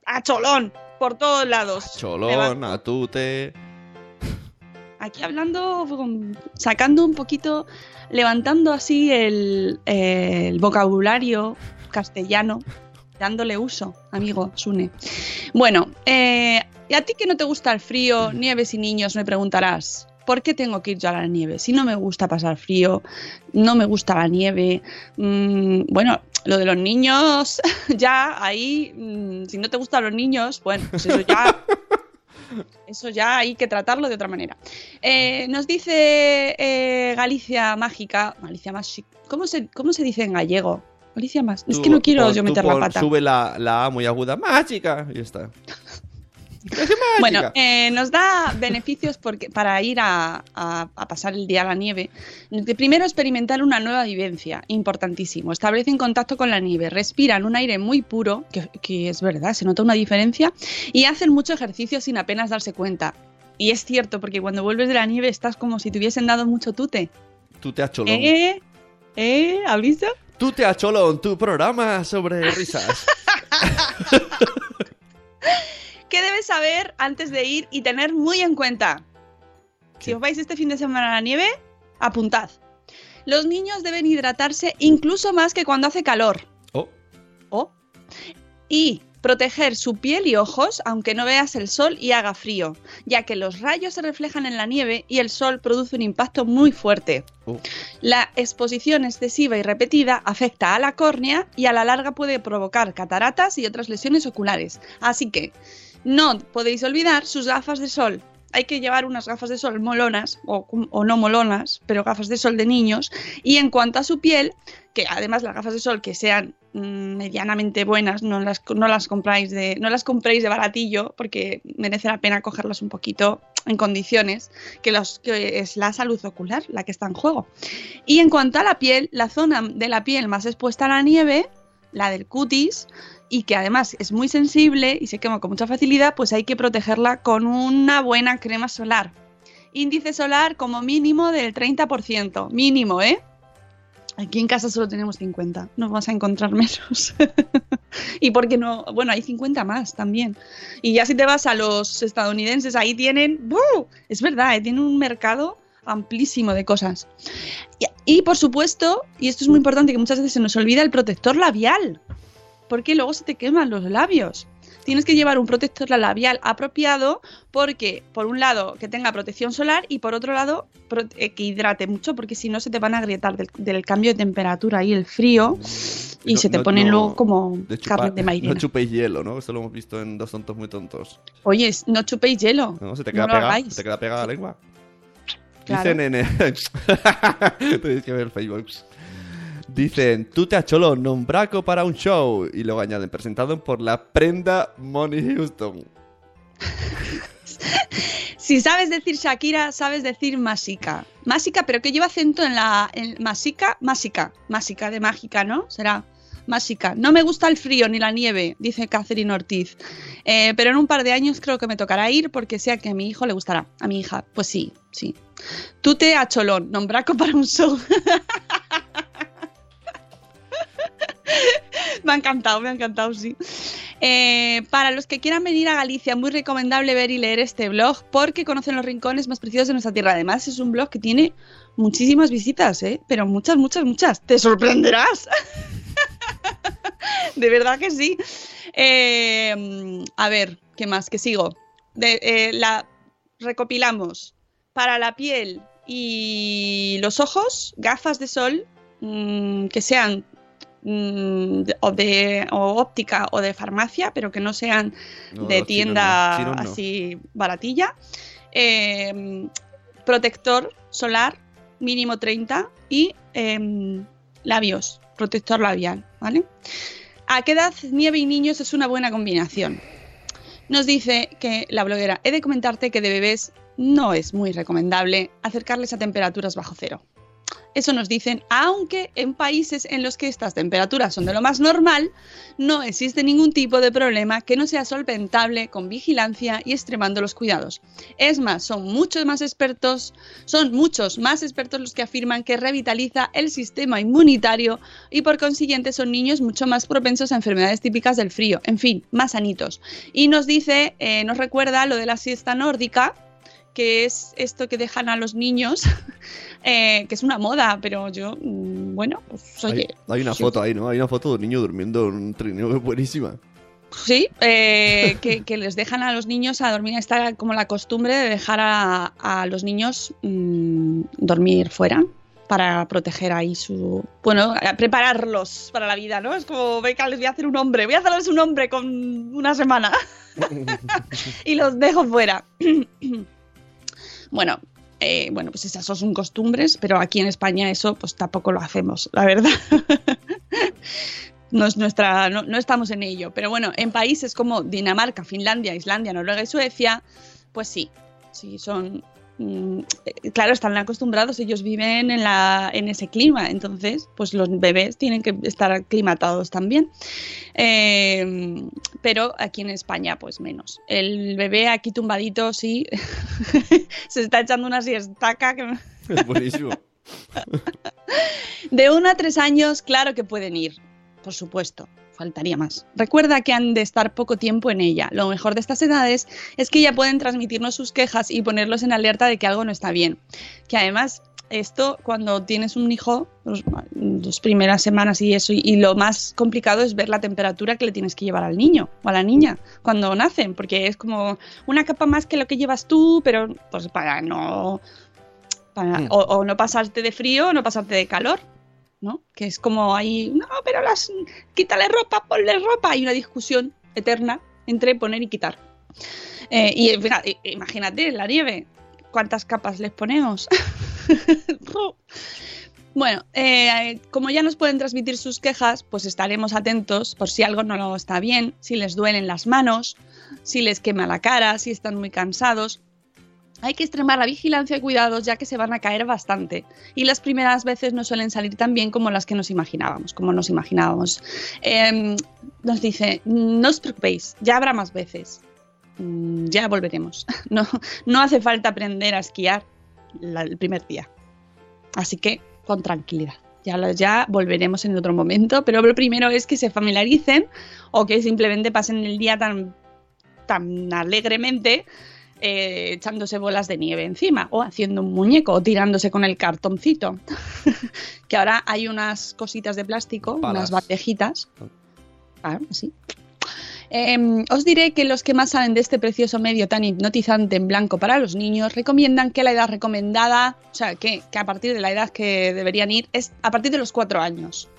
a cholón por todos lados. Cholón, Nevando. atute. Aquí hablando, sacando un poquito, levantando así el, el vocabulario castellano, dándole uso, amigo Sune. Bueno, eh, y a ti que no te gusta el frío, nieves y niños, me preguntarás, ¿por qué tengo que ir yo a la nieve? Si no me gusta pasar frío, no me gusta la nieve. mm, bueno, lo de los niños, ya ahí, mm, si no te gustan los niños, bueno, pues eso ya... Eso ya hay que tratarlo de otra manera. Eh, nos dice eh, Galicia Mágica. Galicia Mágica. ¿Cómo se, ¿Cómo se dice en gallego? Galicia más. Es que no quiero yo meter la pata. Sube la, la A muy aguda. Mágica. Y está. Bueno, eh, nos da beneficios porque, para ir a, a- a pasar el día a la nieve. Primero, experimentar una nueva vivencia, importantísimo. Establecen contacto con la nieve, respiran un aire muy puro, que, que es verdad, se nota una diferencia, y hacen mucho ejercicio sin apenas darse cuenta. Y es cierto, porque cuando vuelves de la nieve estás como si te hubiesen dado mucho tute. Tú te has cholón. ¿Eh? ¿Eh? ¿Has visto? Tú te has cholón, tu programa sobre risas. ¿Qué debes saber antes de ir y tener muy en cuenta? Si os vais este fin de semana a la nieve, apuntad. Los niños deben hidratarse incluso más que cuando hace calor. Oh, Oh. Y proteger su piel y ojos aunque no veas el sol y haga frío, ya que los rayos se reflejan en la nieve y el sol produce un impacto muy fuerte. oh. La exposición excesiva y repetida afecta a la córnea y a la larga puede provocar cataratas y otras lesiones oculares. Así que no podéis olvidar sus gafas de sol. Hay que llevar unas gafas de sol molonas o, no molonas, pero gafas de sol de niños. Y en cuanto a su piel, que además las gafas de sol que sean mm, medianamente buenas, no las, no las compráis de, no las compréis de baratillo, porque merece la pena cogerlas un poquito en condiciones, que, que es la salud ocular la que está en juego. Y en cuanto a la piel, la zona de la piel más expuesta a la nieve, la del cutis, y que además es muy sensible y se quema con mucha facilidad, pues hay que protegerla con una buena crema solar. Índice solar como mínimo del 30%. Mínimo, ¿eh? Aquí en casa solo tenemos 50, no vas a encontrar menos. y porque no, bueno, hay 50 más también. Y ya si te vas a los estadounidenses, ahí tienen, ¡buh! es verdad, ¿eh? tienen un mercado amplísimo de cosas. Y, y, por supuesto, y esto es muy importante que muchas veces se nos olvida, el protector labial, porque luego se te queman los labios. Tienes que llevar un protector labial apropiado porque, por un lado, que tenga protección solar y por otro lado, eh, que hidrate mucho porque si no se te van a agrietar del, del cambio de temperatura y el frío y No- se te no- ponen no- luego como de carne de mairena. No chupéis hielo, ¿no? Esto lo hemos visto en Dos Tontos Muy Tontos. Oye, no chupéis hielo. ¿No? Se te queda pegada, se te queda pegada la lengua. Claro. Dicen en el... Tenéis que ver el Facebook. Dicen, tú te has cholo, nombraco para un show. Y luego añaden, presentado por la prenda Money Houston. Si sabes decir Shakira, sabes decir Másica. Másica, pero que lleva acento en la. En Másica. Másica de mágica, ¿no? Será. Másica. No me gusta el frío ni la nieve, dice Catherine Ortiz. Eh, pero en un par de años creo que me tocará ir porque sé que a mi hijo le gustará. A mi hija, pues sí, sí. Tute a Cholón, nombraco para un show. me ha encantado, me ha encantado, sí. Eh, para los que quieran venir a Galicia, muy recomendable ver y leer este blog porque conocen los rincones más preciosos de nuestra tierra. Además, es un blog que tiene muchísimas visitas, ¿eh? Pero muchas, muchas, muchas. ¡Te sorprenderás! de verdad que sí. Eh, a ver, ¿qué más? Que sigo. Eh, la recopilamos para la piel y los ojos, gafas de sol mm, que sean mm, o de o óptica o de farmacia, pero que no sean No, de tienda no, chinos no. así baratilla. Eh, protector solar mínimo 30 y em, labios, protector labial, ¿vale? ¿A qué edad nieve y niños es una buena combinación? Nos dice que la bloguera, he de comentarte que de bebés no es muy recomendable acercarles a temperaturas bajo cero. Eso nos dicen, aunque en países en los que estas temperaturas son de lo más normal, no existe ningún tipo de problema que no sea solventable con vigilancia y extremando los cuidados. Es más, son muchos más expertos, son muchos más expertos los que afirman que revitaliza el sistema inmunitario y por consiguiente son niños mucho más propensos a enfermedades típicas del frío, en fin, más sanitos. Y nos dice, eh, nos recuerda lo de la siesta nórdica, que es esto que dejan a los niños, eh, que es una moda, pero yo, mm, bueno, pues oye, Hay, hay una foto ahí, ¿no? Hay una foto de un niño durmiendo en un trineo que es buenísima. Sí, eh, que, que les dejan a los niños a dormir. Está como la costumbre de dejar a, a los niños mm, dormir fuera para proteger ahí su... Bueno, prepararlos para la vida, ¿no? Es como, venga, les voy a hacer un hombre, voy a hacerles un hombre con una semana y los dejo fuera. bueno, eh, bueno, pues esas son costumbres, pero aquí en España eso pues tampoco lo hacemos, la verdad. no es nuestra, no, no estamos en ello. Pero bueno, en países como Dinamarca, Finlandia, Islandia, Noruega y Suecia, pues sí, sí son. Mm, eh, claro, están acostumbrados, ellos viven en, la, en ese clima, entonces, pues los bebés tienen que estar aclimatados también. Eh, pero aquí en España, pues menos. El bebé aquí tumbadito, sí, se está echando una siestaca que. Es buenísimo. De 1 a 3 años, claro que pueden ir, por supuesto, faltaría más. Recuerda que han de estar poco tiempo en ella. Lo mejor de estas edades es que ya pueden transmitirnos sus quejas y ponerlos en alerta de que algo no está bien. Que además, esto cuando tienes un hijo, los, las primeras semanas y eso, y, y lo más complicado es ver la temperatura que le tienes que llevar al niño o a la niña cuando nacen, porque es como una capa más que lo que llevas tú, pero pues para no para- Mm. o, o no pasarte de frío o no pasarte de calor, ¿no? Que es como ahí, no, pero las quítale ropa, ponle ropa. Hay una discusión eterna entre poner y quitar. Eh, y fija- i- imagínate, la nieve, ¿cuántas capas les ponemos? Bueno, eh, como ya nos pueden transmitir sus quejas, pues estaremos atentos por si algo no está bien, si les duelen las manos, si les quema la cara, si están muy cansados. Hay que extremar la vigilancia y cuidados ya que se van a caer bastante. Y las primeras veces no suelen salir tan bien como las que nos imaginábamos, como nos imaginábamos. Em, nos dice, no os preocupéis, ya habrá más veces. Mm, Ya volveremos. No, no hace falta aprender a esquiar el primer día. Así que con tranquilidad. Ya, ya volveremos en otro momento, pero lo primero es que se familiaricen o que simplemente pasen el día tan, tan alegremente eh, echándose bolas de nieve encima o haciendo un muñeco o tirándose con el cartoncito. que ahora hay unas cositas de plástico, Palas. unas bandejitas. Ah. Em, os diré que los que más saben de este precioso medio tan hipnotizante en blanco para los niños recomiendan que la edad recomendada, o sea, que, que a partir de la edad que deberían ir es a partir de los cuatro años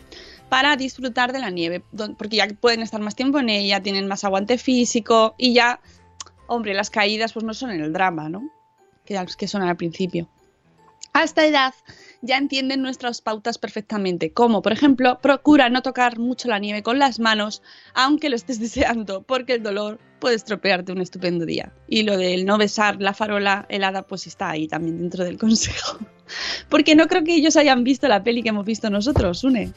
para disfrutar de la nieve, porque ya pueden estar más tiempo en ella, tienen más aguante físico y ya, hombre, las caídas pues no son el drama, ¿no? Que, son al principio. A esta edad ya entienden nuestras pautas perfectamente, como por ejemplo, procura no tocar mucho la nieve con las manos, aunque lo estés deseando, porque el dolor puede estropearte un estupendo día. Y lo del no besar la farola helada, pues está ahí también dentro del consejo. Porque no creo que ellos hayan visto la peli que hemos visto nosotros, Une.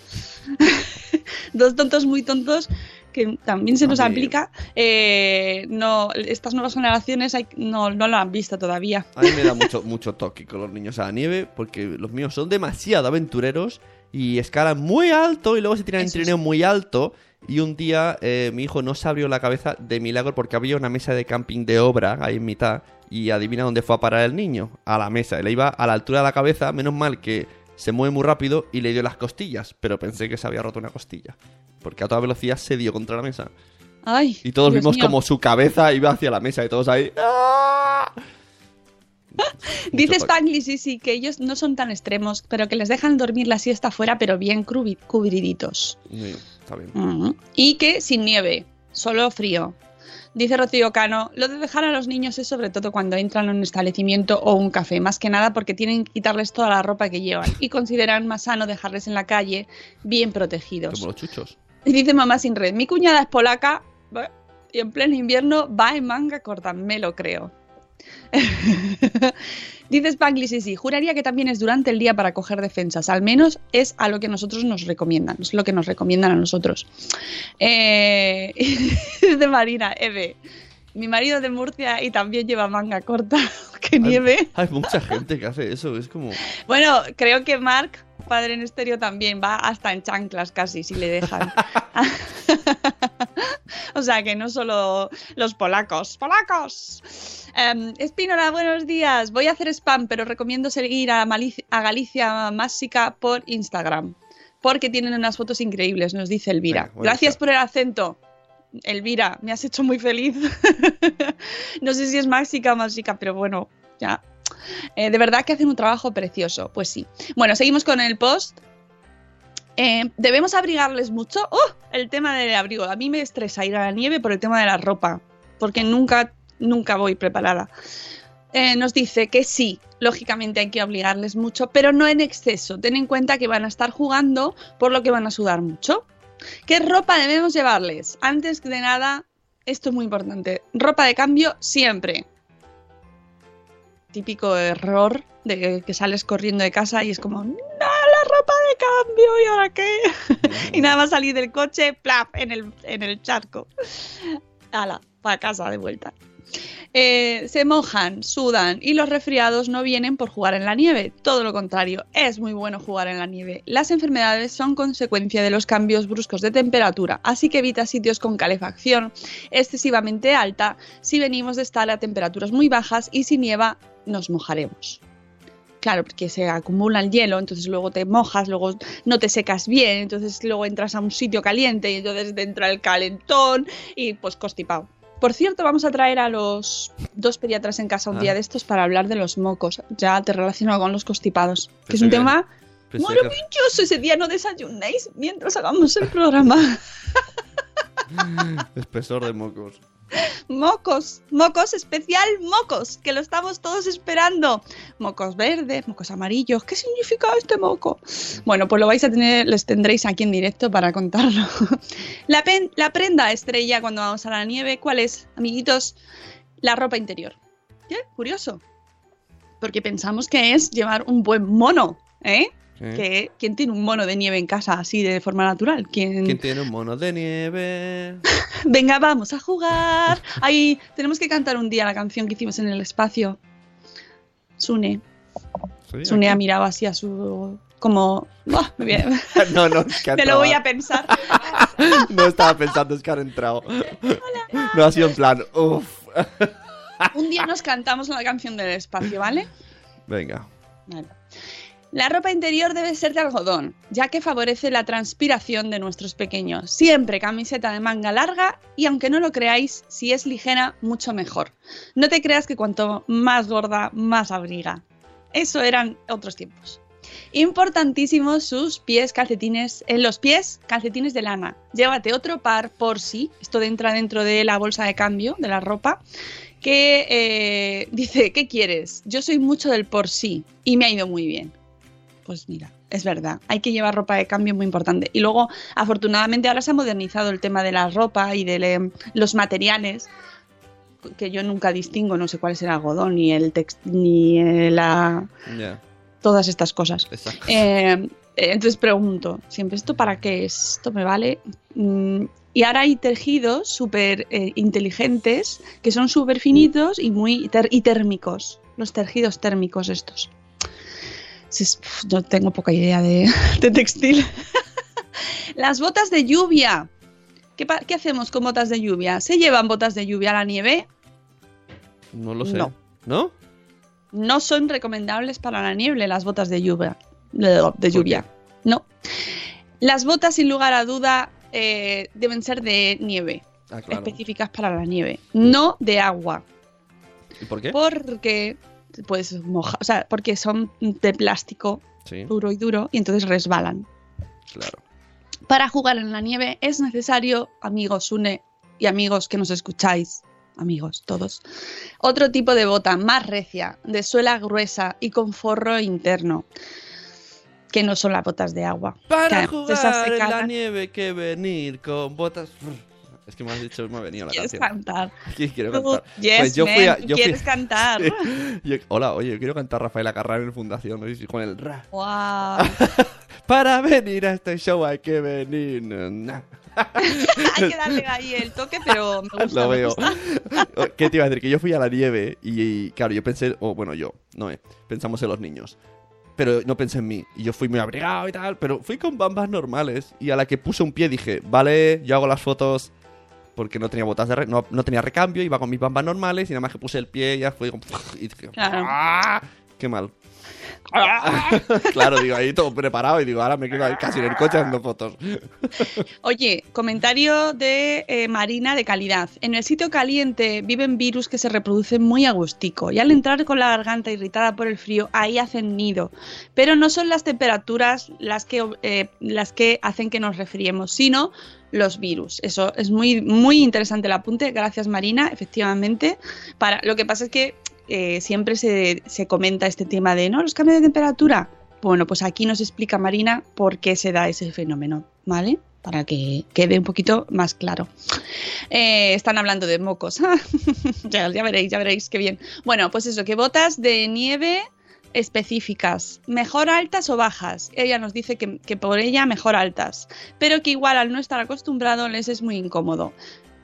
Dos tontos muy tontos que también se nos aplica. eh, no, estas nuevas generaciones hay- no, no lo han visto todavía. A mí me da mucho, mucho toque con los niños a la nieve porque los míos son demasiado aventureros y escalan muy alto y luego se tiran en trineo muy alto Y un día eh, mi hijo no se abrió la cabeza de milagro porque había una mesa de camping de obra ahí en mitad. Y adivina dónde fue a parar el niño. A la mesa. Le iba a la altura de la cabeza. Menos mal que se mueve muy rápido y le dio las costillas. Pero pensé que se había roto una costilla. Porque a toda velocidad se dio contra la mesa. Ay, Y todos Dios vimos mío. como su cabeza iba hacia la mesa y todos ahí. ¡ah! Dice Spanglish, sí, sí, que ellos no son tan extremos, pero que les dejan dormir la siesta fuera, pero bien cubriditos. Sí, está bien. Y que sin nieve, solo frío. Dice Rocío Cano, lo de dejar a los niños es sobre todo cuando entran a un establecimiento o un café, más que nada porque tienen que quitarles toda la ropa que llevan y consideran más sano dejarles en la calle bien protegidos. Como los chuchos. Y dice mamá sin red, mi cuñada es polaca y en pleno invierno va en manga corta, me lo creo. dice Spanglish, sí, sí, juraría que también es durante el día para coger defensas, al menos es a lo que nosotros nos recomiendan, es lo que nos recomiendan a nosotros. Eh, dice Marina, Eve, mi marido es de Murcia y también lleva manga corta, que nieve. Hay mucha gente que hace eso. Es como. Bueno, creo que Mark, padre en estéreo, también va hasta en chanclas casi, si le dejan. o sea que no solo los polacos. ¡Polacos! Em, Espínola, buenos días. Voy a hacer spam, pero recomiendo seguir a, Galicia Másica por Instagram. Porque tienen unas fotos increíbles, nos dice Elvira. Venga, Gracias por el acento. Elvira, me has hecho muy feliz. no sé si es Máxica o Másica, pero bueno, ya. Eh, de verdad que hacen un trabajo precioso. Pues sí. Bueno, seguimos con el post. Eh, ¿Debemos abrigarles mucho? ¡Oh! El tema del abrigo. A mí me estresa ir a la nieve por el tema de la ropa. Porque nunca, nunca voy preparada. Eh, nos dice que sí, lógicamente hay que obligarles mucho, pero no en exceso. Ten en cuenta que van a estar jugando, por lo que van a sudar mucho. ¿Qué ropa debemos llevarles? Antes de nada, esto es muy importante. Ropa de cambio siempre. Típico error de que, sales corriendo de casa y es como, no, la ropa de cambio, ¿y ahora qué? y nada más salir del coche, plaf, en el, en el charco. Ala, para casa de vuelta. Eh, se mojan, sudan y los resfriados no vienen por jugar en la nieve. Todo lo contrario, es muy bueno jugar en la nieve. Las enfermedades son consecuencia de los cambios bruscos de temperatura, así que evita sitios con calefacción excesivamente alta si venimos de estar a temperaturas muy bajas y si nieva nos mojaremos. Claro, porque se acumula el hielo, entonces luego te mojas, luego no te secas bien, entonces luego entras a un sitio caliente y entonces te entra el calentón y pues constipado. Por cierto, vamos a traer a los dos pediatras en casa un Ah. día de estos para hablar de los mocos. Ya te relaciono con los constipados, que es un que- tema Pensé muy que- pinchoso. Ese día no desayunéis mientras hagamos el programa. Espesor de mocos. Mocos, mocos especial mocos, que lo estamos todos esperando. Mocos verdes, mocos amarillos. ¿Qué significa este moco? Bueno, pues lo vais a tener, les tendréis aquí en directo para contarlo. La, la prenda estrella cuando vamos a la nieve, ¿cuál es, amiguitos? La ropa interior. ¿Qué? Curioso. Porque pensamos que es llevar un buen mono, ¿eh? Que, ¿Quién tiene un mono de nieve en casa así de forma natural? ¿Quién, ¿Quién tiene un mono de nieve? Venga, vamos a jugar. Ahí tenemos que cantar un día la canción que hicimos en el espacio. Sune. Sí, Sune ha mirado así a su. como. Buah, No, no, es que me lo voy a pensar. No estaba pensando, es que han entrado. No ha sido en plan, uff. Un día nos cantamos la canción del espacio, ¿vale? Venga. Vale. La ropa interior debe ser de algodón, ya que favorece la transpiración de nuestros pequeños. Siempre camiseta de manga larga y aunque no lo creáis, si es ligera, mucho mejor. No te creas que cuanto más gorda, más abriga. Eso eran otros tiempos. Importantísimos sus pies calcetines, en los pies calcetines de lana. Llévate otro par por si, esto entra dentro de la bolsa de cambio de la ropa, que eh, dice, ¿qué quieres? Yo soy mucho del por sí y me ha ido muy bien. Pues mira, es verdad, hay que llevar ropa de cambio muy importante. Y luego, afortunadamente, ahora se ha modernizado el tema de la ropa y de le- los materiales, que yo nunca distingo, no sé cuál es el algodón, ni el text, ni eh, la, todas estas cosas. exacto. Eh, eh, entonces pregunto, siempre esto para qué es, esto me vale. Mm, y ahora hay tejidos súper eh, inteligentes que son súper finitos y muy y térmicos. Los tejidos térmicos estos. No tengo poca idea de, de textil. Las botas de lluvia. ¿Qué, hacemos con botas de lluvia? ¿Se llevan botas de lluvia a la nieve? No lo sé. No. ¿No? No son recomendables para la nieve las botas de lluvia. De, de lluvia. No. Las botas, sin lugar a duda, eh, deben ser de nieve, Ah, claro. específicas para la nieve, no de agua. ¿Y por qué? Porque pues moja, o sea, porque son de plástico Sí, duro y duro y entonces resbalan. claro. Para jugar en la nieve es necesario, amigos Une y amigos que nos escucháis, amigos todos, otro tipo de bota más recia, de suela gruesa y con forro interno, que no son las botas de agua. Para jugar en la nieve que venir con botas... Es que me has dicho, me ha venido la ¿Quieres canción. cantar? Quiero cantar. yes, Pues yo fui a- man, yo fui- ¿Quieres cantar? Yo- hola, oye, yo quiero cantar Rafaela Carrera en Fundación, ¿no? Y con el ra. Wow. Para venir a este show hay que venir. Hay que darle ahí el toque, pero me gusta. Lo me veo. gusta. ¿Qué te iba a decir? Que yo fui a la nieve y, y, claro, yo pensé, o bueno, yo, no, eh, pensamos en los niños. Pero no pensé en mí. Y yo fui muy abrigado y tal, pero fui con bambas normales. Y a la que puse un pie dije, vale, yo hago las fotos porque no tenía botas de re- no, no tenía recambio, iba con mis bambas normales y nada más que puse el pie ya fue como... Y dije, Claro. ¡ah! ¡Qué mal! claro, digo, ahí todo preparado y digo, ahora me quedo ahí casi en el coche dando fotos. Oye, comentario de eh, Marina de calidad. En el sitio caliente viven virus que se reproducen muy agustico y al entrar con la garganta irritada por el frío, ahí hacen nido. Pero no son las temperaturas las que, eh, las que hacen que nos resfriemos, sino los virus. Eso es muy, muy interesante el apunte. Gracias, Marina. Efectivamente. Para, lo que pasa es que eh, siempre se, se comenta este tema de no los cambios de temperatura. Bueno, pues aquí nos explica Marina por qué se da ese fenómeno, ¿vale? Para que quede un poquito más claro. Eh, están hablando de mocos. ya, ya veréis, ya veréis qué bien. Bueno, pues eso, que botas de nieve específicas, mejor altas o bajas. Ella nos dice que, que por ella mejor altas, pero que igual al no estar acostumbrado les es muy incómodo.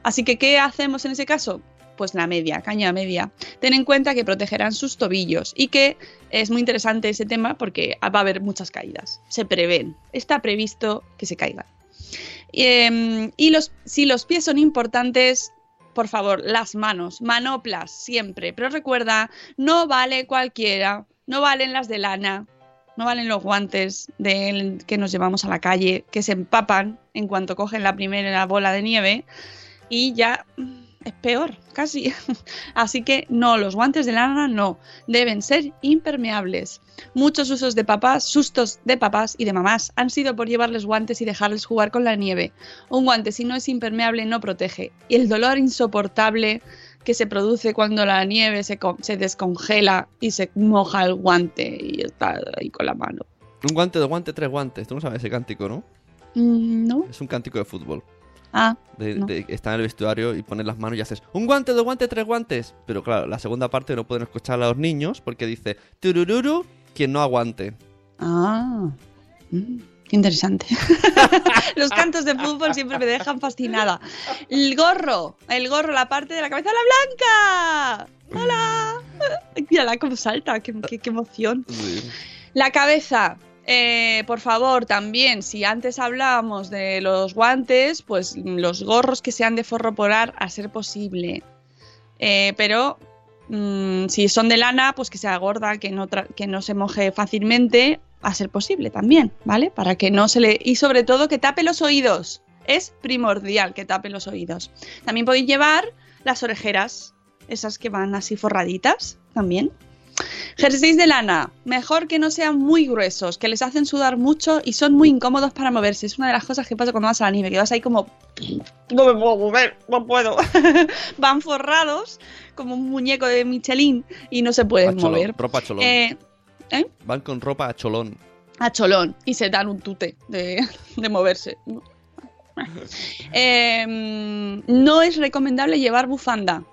Así que, ¿qué hacemos en ese caso? Pues la media, caña media. Ten en cuenta que protegerán sus tobillos y que es muy interesante ese tema porque va a haber muchas caídas. Se prevén, está previsto que se caigan. Eh, y los, si los pies son importantes, por favor, las manos, manoplas siempre. Pero recuerda, no vale cualquiera, no valen las de lana, no valen los guantes de, que nos llevamos a la calle, que se empapan en cuanto cogen la primera bola de nieve y ya es peor, casi. Así que no, los guantes de lana no, deben ser impermeables. Muchos usos de papás, sustos de papás y de mamás han sido por llevarles guantes y dejarles jugar con la nieve. Un guante si no es impermeable no protege. Y el dolor insoportable que se produce cuando la nieve se, se descongela y se moja el guante y está ahí con la mano. Un guante, dos guantes, tres guantes. Tú no sabes ese cántico, ¿no? Mm, ¿No? Es un cántico de fútbol. Ah, De, No. de- está en el vestuario y pones las manos y haces un guante, dos guantes, tres guantes. Pero claro, la segunda parte no pueden escuchar a los niños porque dice turururu, quien no aguante. ah. Mm, qué interesante. Los cantos de fútbol siempre me dejan fascinada. El gorro, el gorro, la parte de la cabeza, la blanca. ¡Hola! Mírala cómo salta, qué, qué- qué emoción. Sí. La cabeza. eh, por favor, también, si antes hablábamos de los guantes, pues los gorros que sean de forro polar a ser posible. Eh, pero mm, si son de lana, pues que sea gorda, que no, tra- que no se moje fácilmente, a ser posible también, ¿vale? Para que no se le... Y sobre todo que tape los oídos. Es primordial que tape los oídos. También podéis llevar las orejeras, esas que van así forraditas, también. Jerseys de lana, mejor que no sean muy gruesos, que les hacen sudar mucho y son muy incómodos para moverse. Es una de las cosas que pasa cuando vas a la nieve, que vas ahí como... No me puedo mover, no puedo. Van forrados como un muñeco de Michelin y no se pueden mover. Eh, ¿eh? Van con ropa a cholón. a cholón y se dan un tute de, de moverse. Eh, no es recomendable llevar bufanda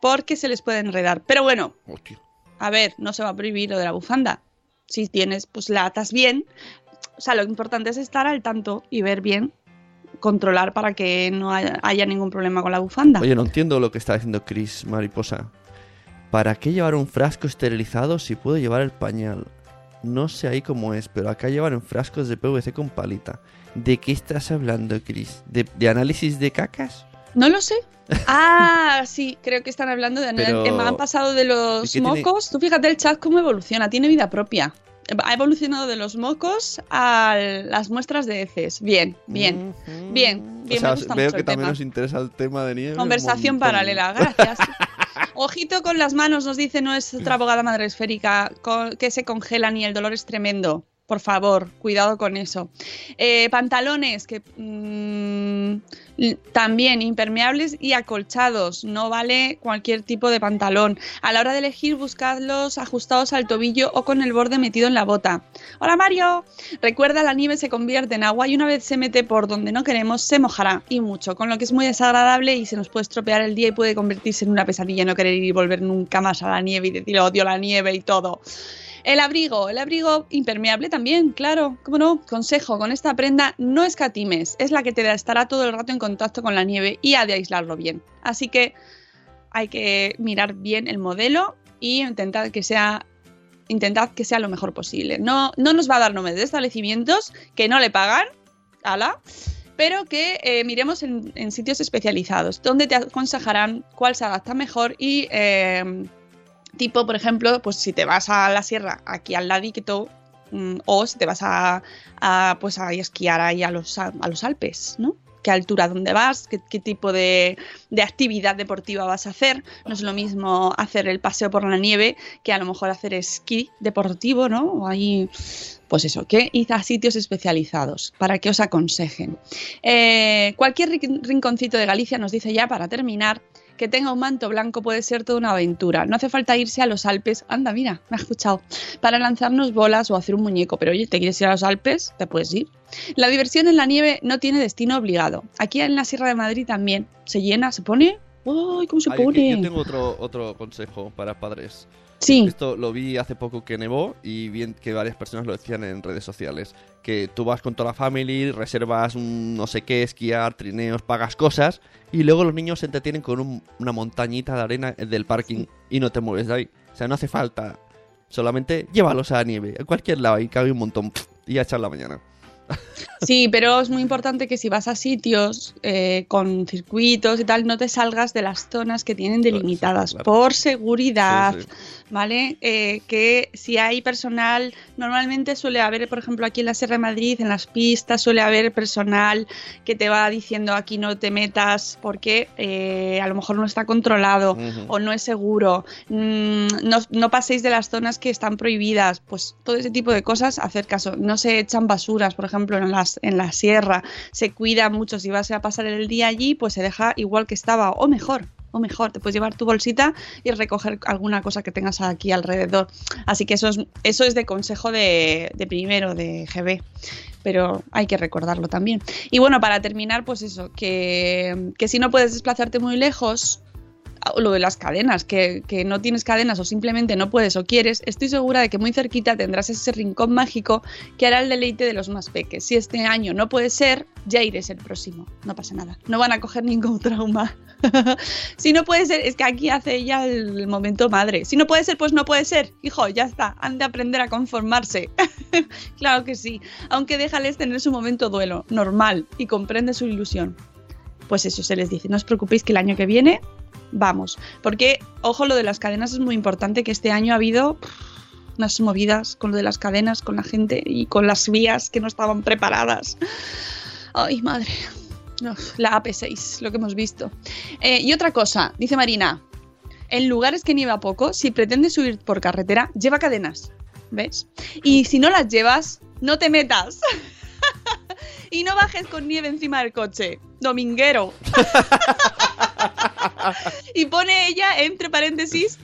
porque se les puede enredar. Pero bueno, Hostia. a ver, no se va a prohibir lo de la bufanda. Si tienes, pues la atas bien. O sea, lo importante es estar al tanto y ver bien, controlar para que no haya, haya ningún problema con la bufanda. Oye, no entiendo lo que está diciendo Chris Mariposa. ¿Para qué llevar un frasco esterilizado si puedo llevar el pañal? no sé ahí cómo es, pero acá llevan frascos de PVC con palita. ¿De qué estás hablando, Chris? ¿De, de análisis de cacas? No lo sé. Ah, sí, creo que están hablando de... Pero- eh, me han pasado de los ¿Y qué tiene- mocos. Tú fíjate el chat cómo evoluciona, tiene vida propia. Ha evolucionado de los mocos a las muestras de heces. Bien, bien. Bien, bien, o sea, me gusta veo mucho que el también tema. os interesa el tema de nieve. Conversación paralela, gracias. Ojito con las manos, nos dice nuestra abogada madre esférica, que se congelan y el dolor es tremendo. Por favor, cuidado con eso. Eh, pantalones que mm, también impermeables y acolchados. No vale cualquier tipo de pantalón. A la hora de elegir, buscadlos ajustados al tobillo o con el borde metido en la bota. Hola Mario. Recuerda, la nieve se convierte en agua y una vez se mete por donde no queremos, se mojará y mucho, con lo que es muy desagradable y se nos puede estropear el día y puede convertirse en una pesadilla no querer ir y volver nunca más a la nieve y decir odio la nieve y todo. El abrigo, el abrigo impermeable también, claro, cómo no. Consejo, con esta prenda no escatimes, es la que te estará todo el rato en contacto con la nieve y ha de aislarlo bien. Así que hay que mirar bien el modelo y intentar que sea intentad que sea lo mejor posible. No, no nos va a dar nombres de establecimientos que no le pagan, ala, pero que eh, miremos en, en sitios especializados, donde te aconsejarán cuál se adapta mejor y eh, tipo, por ejemplo, pues si te vas a la sierra aquí al ladito mm, o si te vas a, pues a esquiar ahí a los, a, los Alpes, ¿no? qué altura dónde vas, qué, qué tipo de, de, actividad deportiva vas a hacer. No es lo mismo hacer el paseo por la nieve que a lo mejor hacer esquí deportivo, ¿no? O ahí, pues eso, que ir a sitios especializados para que os aconsejen. Eh, cualquier rinconcito de Galicia nos dice ya para terminar que tenga un manto blanco puede ser toda una aventura. No hace falta irse a los Alpes. Anda, mira, me ha escuchado. Para lanzarnos bolas o hacer un muñeco. Pero oye, ¿te quieres ir a los Alpes? Te puedes ir. La diversión en la nieve no tiene destino obligado. Aquí en la Sierra de Madrid también se llena, se pone. ¡Uy, cómo se Ay, pone! Yo tengo otro, otro consejo para padres. Esto lo vi hace poco que nevó y vi que varias personas lo decían en redes sociales. Que tú vas con toda la familia, reservas un no sé qué, esquiar, trineos, pagas cosas y luego los niños se entretienen con un- una montañita de arena del parking y no te mueves de ahí. O sea, no hace falta. Solamente llévalos a la nieve, a cualquier lado y cabe un montón y a echar la mañana. Sí, pero es muy importante que si vas a sitios eh, con circuitos y tal, no te salgas de las zonas que tienen delimitadas claro. por seguridad, Sí, sí. ¿vale? Eh, que si hay personal, normalmente suele haber, por ejemplo, aquí en la Sierra de Madrid, en las pistas, suele haber personal que te va diciendo aquí no te metas porque eh, a lo mejor no está controlado o no es seguro, mm, no, no paséis de las zonas que están prohibidas, pues todo ese tipo de cosas, hacer caso. No se echan basuras, por ejemplo, en, las, en la sierra, se cuida mucho. Si vas a pasar el día allí, pues se deja igual que estaba, o mejor. O mejor, te puedes llevar tu bolsita y recoger alguna cosa que tengas aquí alrededor. Así que eso es, eso es de consejo de, de primero, de GB pero hay que recordarlo también. Y bueno, para terminar, pues eso, que, que si no puedes desplazarte muy lejos, lo de las cadenas, que, que no tienes cadenas o simplemente no puedes o quieres, estoy segura de que muy cerquita tendrás ese rincón mágico que hará el deleite de los más peques. Si este año no puede ser, ya iré el próximo. No pasa nada. No van a coger ningún trauma. si no puede ser, es que aquí hace ya el momento madre. Si no puede ser, pues no puede ser. Hijo, ya está. Han de aprender a conformarse. claro que sí. Aunque déjales tener su momento duelo, normal, y comprende su ilusión. Pues eso se les dice. No os preocupéis que el año que viene vamos. Porque, ojo, lo de las cadenas es muy importante, que este año ha habido unas movidas con lo de las cadenas, con la gente y con las vías que no estaban preparadas. Ay, madre. La AP6, lo que hemos visto. Eh, y otra cosa, dice Marina, en lugares que nieva poco, si pretendes subir por carretera, lleva cadenas. ¿Ves? Y si no las llevas, no te metas. y no bajes con nieve encima del coche. Dominguero. y pone ella, entre paréntesis,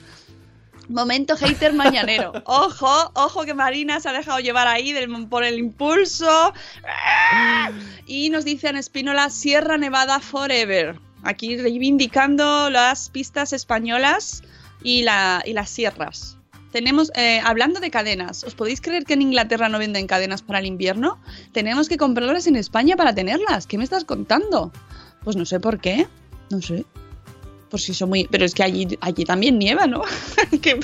momento hater mañanero. Ojo, ojo que Marina se ha dejado llevar ahí del- por el impulso. Y nos dice en Espínola, Sierra Nevada Forever. Aquí reivindicando las pistas españolas y, la, y las sierras. Tenemos, eh, hablando de cadenas, ¿os podéis creer que en Inglaterra no venden cadenas para el invierno? Tenemos que comprarlas en España para tenerlas. ¿Qué me estás contando? Pues no sé por qué. No sé. Por si son muy. Pero es que allí, allí también nieva, ¿no? ¿Qué-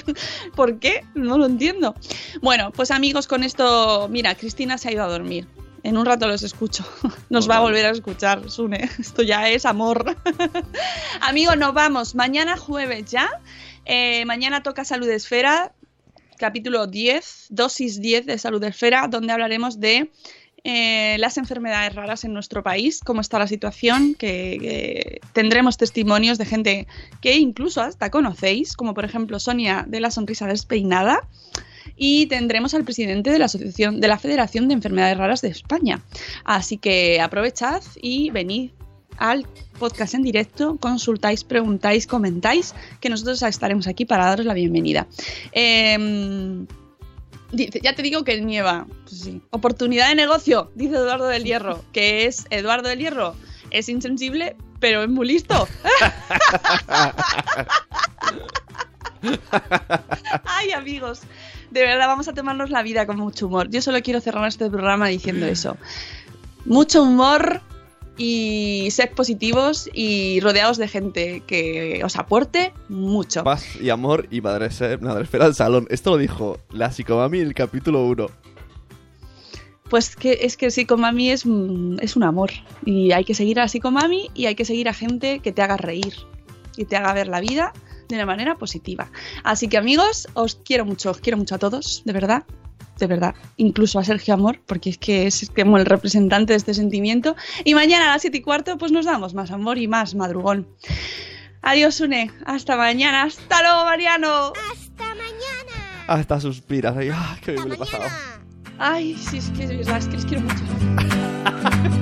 ¿Por qué? No lo entiendo. Bueno, pues amigos, con esto. Mira, Cristina se ha ido a dormir. En un rato los escucho. Nos va a volver a escuchar, Sune. Esto ya es amor. Amigos, nos vamos. Mañana jueves ya. Eh, mañana toca Salud Esfera, capítulo 10, dosis 10 de Salud Esfera, donde hablaremos de eh, las enfermedades raras en nuestro país, cómo está la situación, que, que tendremos testimonios de gente que incluso hasta conocéis, como por ejemplo Sonia de la Sonrisa Despeinada, y tendremos al presidente de la Asociación de la Federación de Enfermedades Raras de España. Así que aprovechad y venid al podcast en directo, consultáis, preguntáis, comentáis, que nosotros estaremos aquí para daros la bienvenida. Em, dice, ya te digo que nieva. Pues sí. Oportunidad de negocio, dice Eduardo del Hierro, que es Eduardo del Hierro. Es insensible, pero es muy listo. Ay, amigos, de verdad vamos a tomarnos la vida con mucho humor. Yo solo quiero cerrar este programa diciendo eso. Mucho humor y sed positivos y rodeados de gente que os aporte mucho. Paz y amor y madre, madre espera al salón. Esto lo dijo la psicomami en el capítulo 1. Pues que es que Psicomami es, un- es un amor. Y hay que seguir a Psicomami y hay que seguir a gente que te haga reír y te haga ver la vida de una manera positiva. Así que amigos, os quiero mucho, os quiero mucho a todos, de verdad. De verdad, incluso a Sergio Amor, porque es que es como el representante de este sentimiento. Y mañana a las 7 y cuarto, pues nos damos más amor y más madrugón. Adiós, Une. Hasta mañana. Hasta luego, Mariano. Hasta mañana. Hasta suspiras. Ay, ah, qué bien me lo he pasado. Ay, sí, es que es verdad, es que les quiero mucho.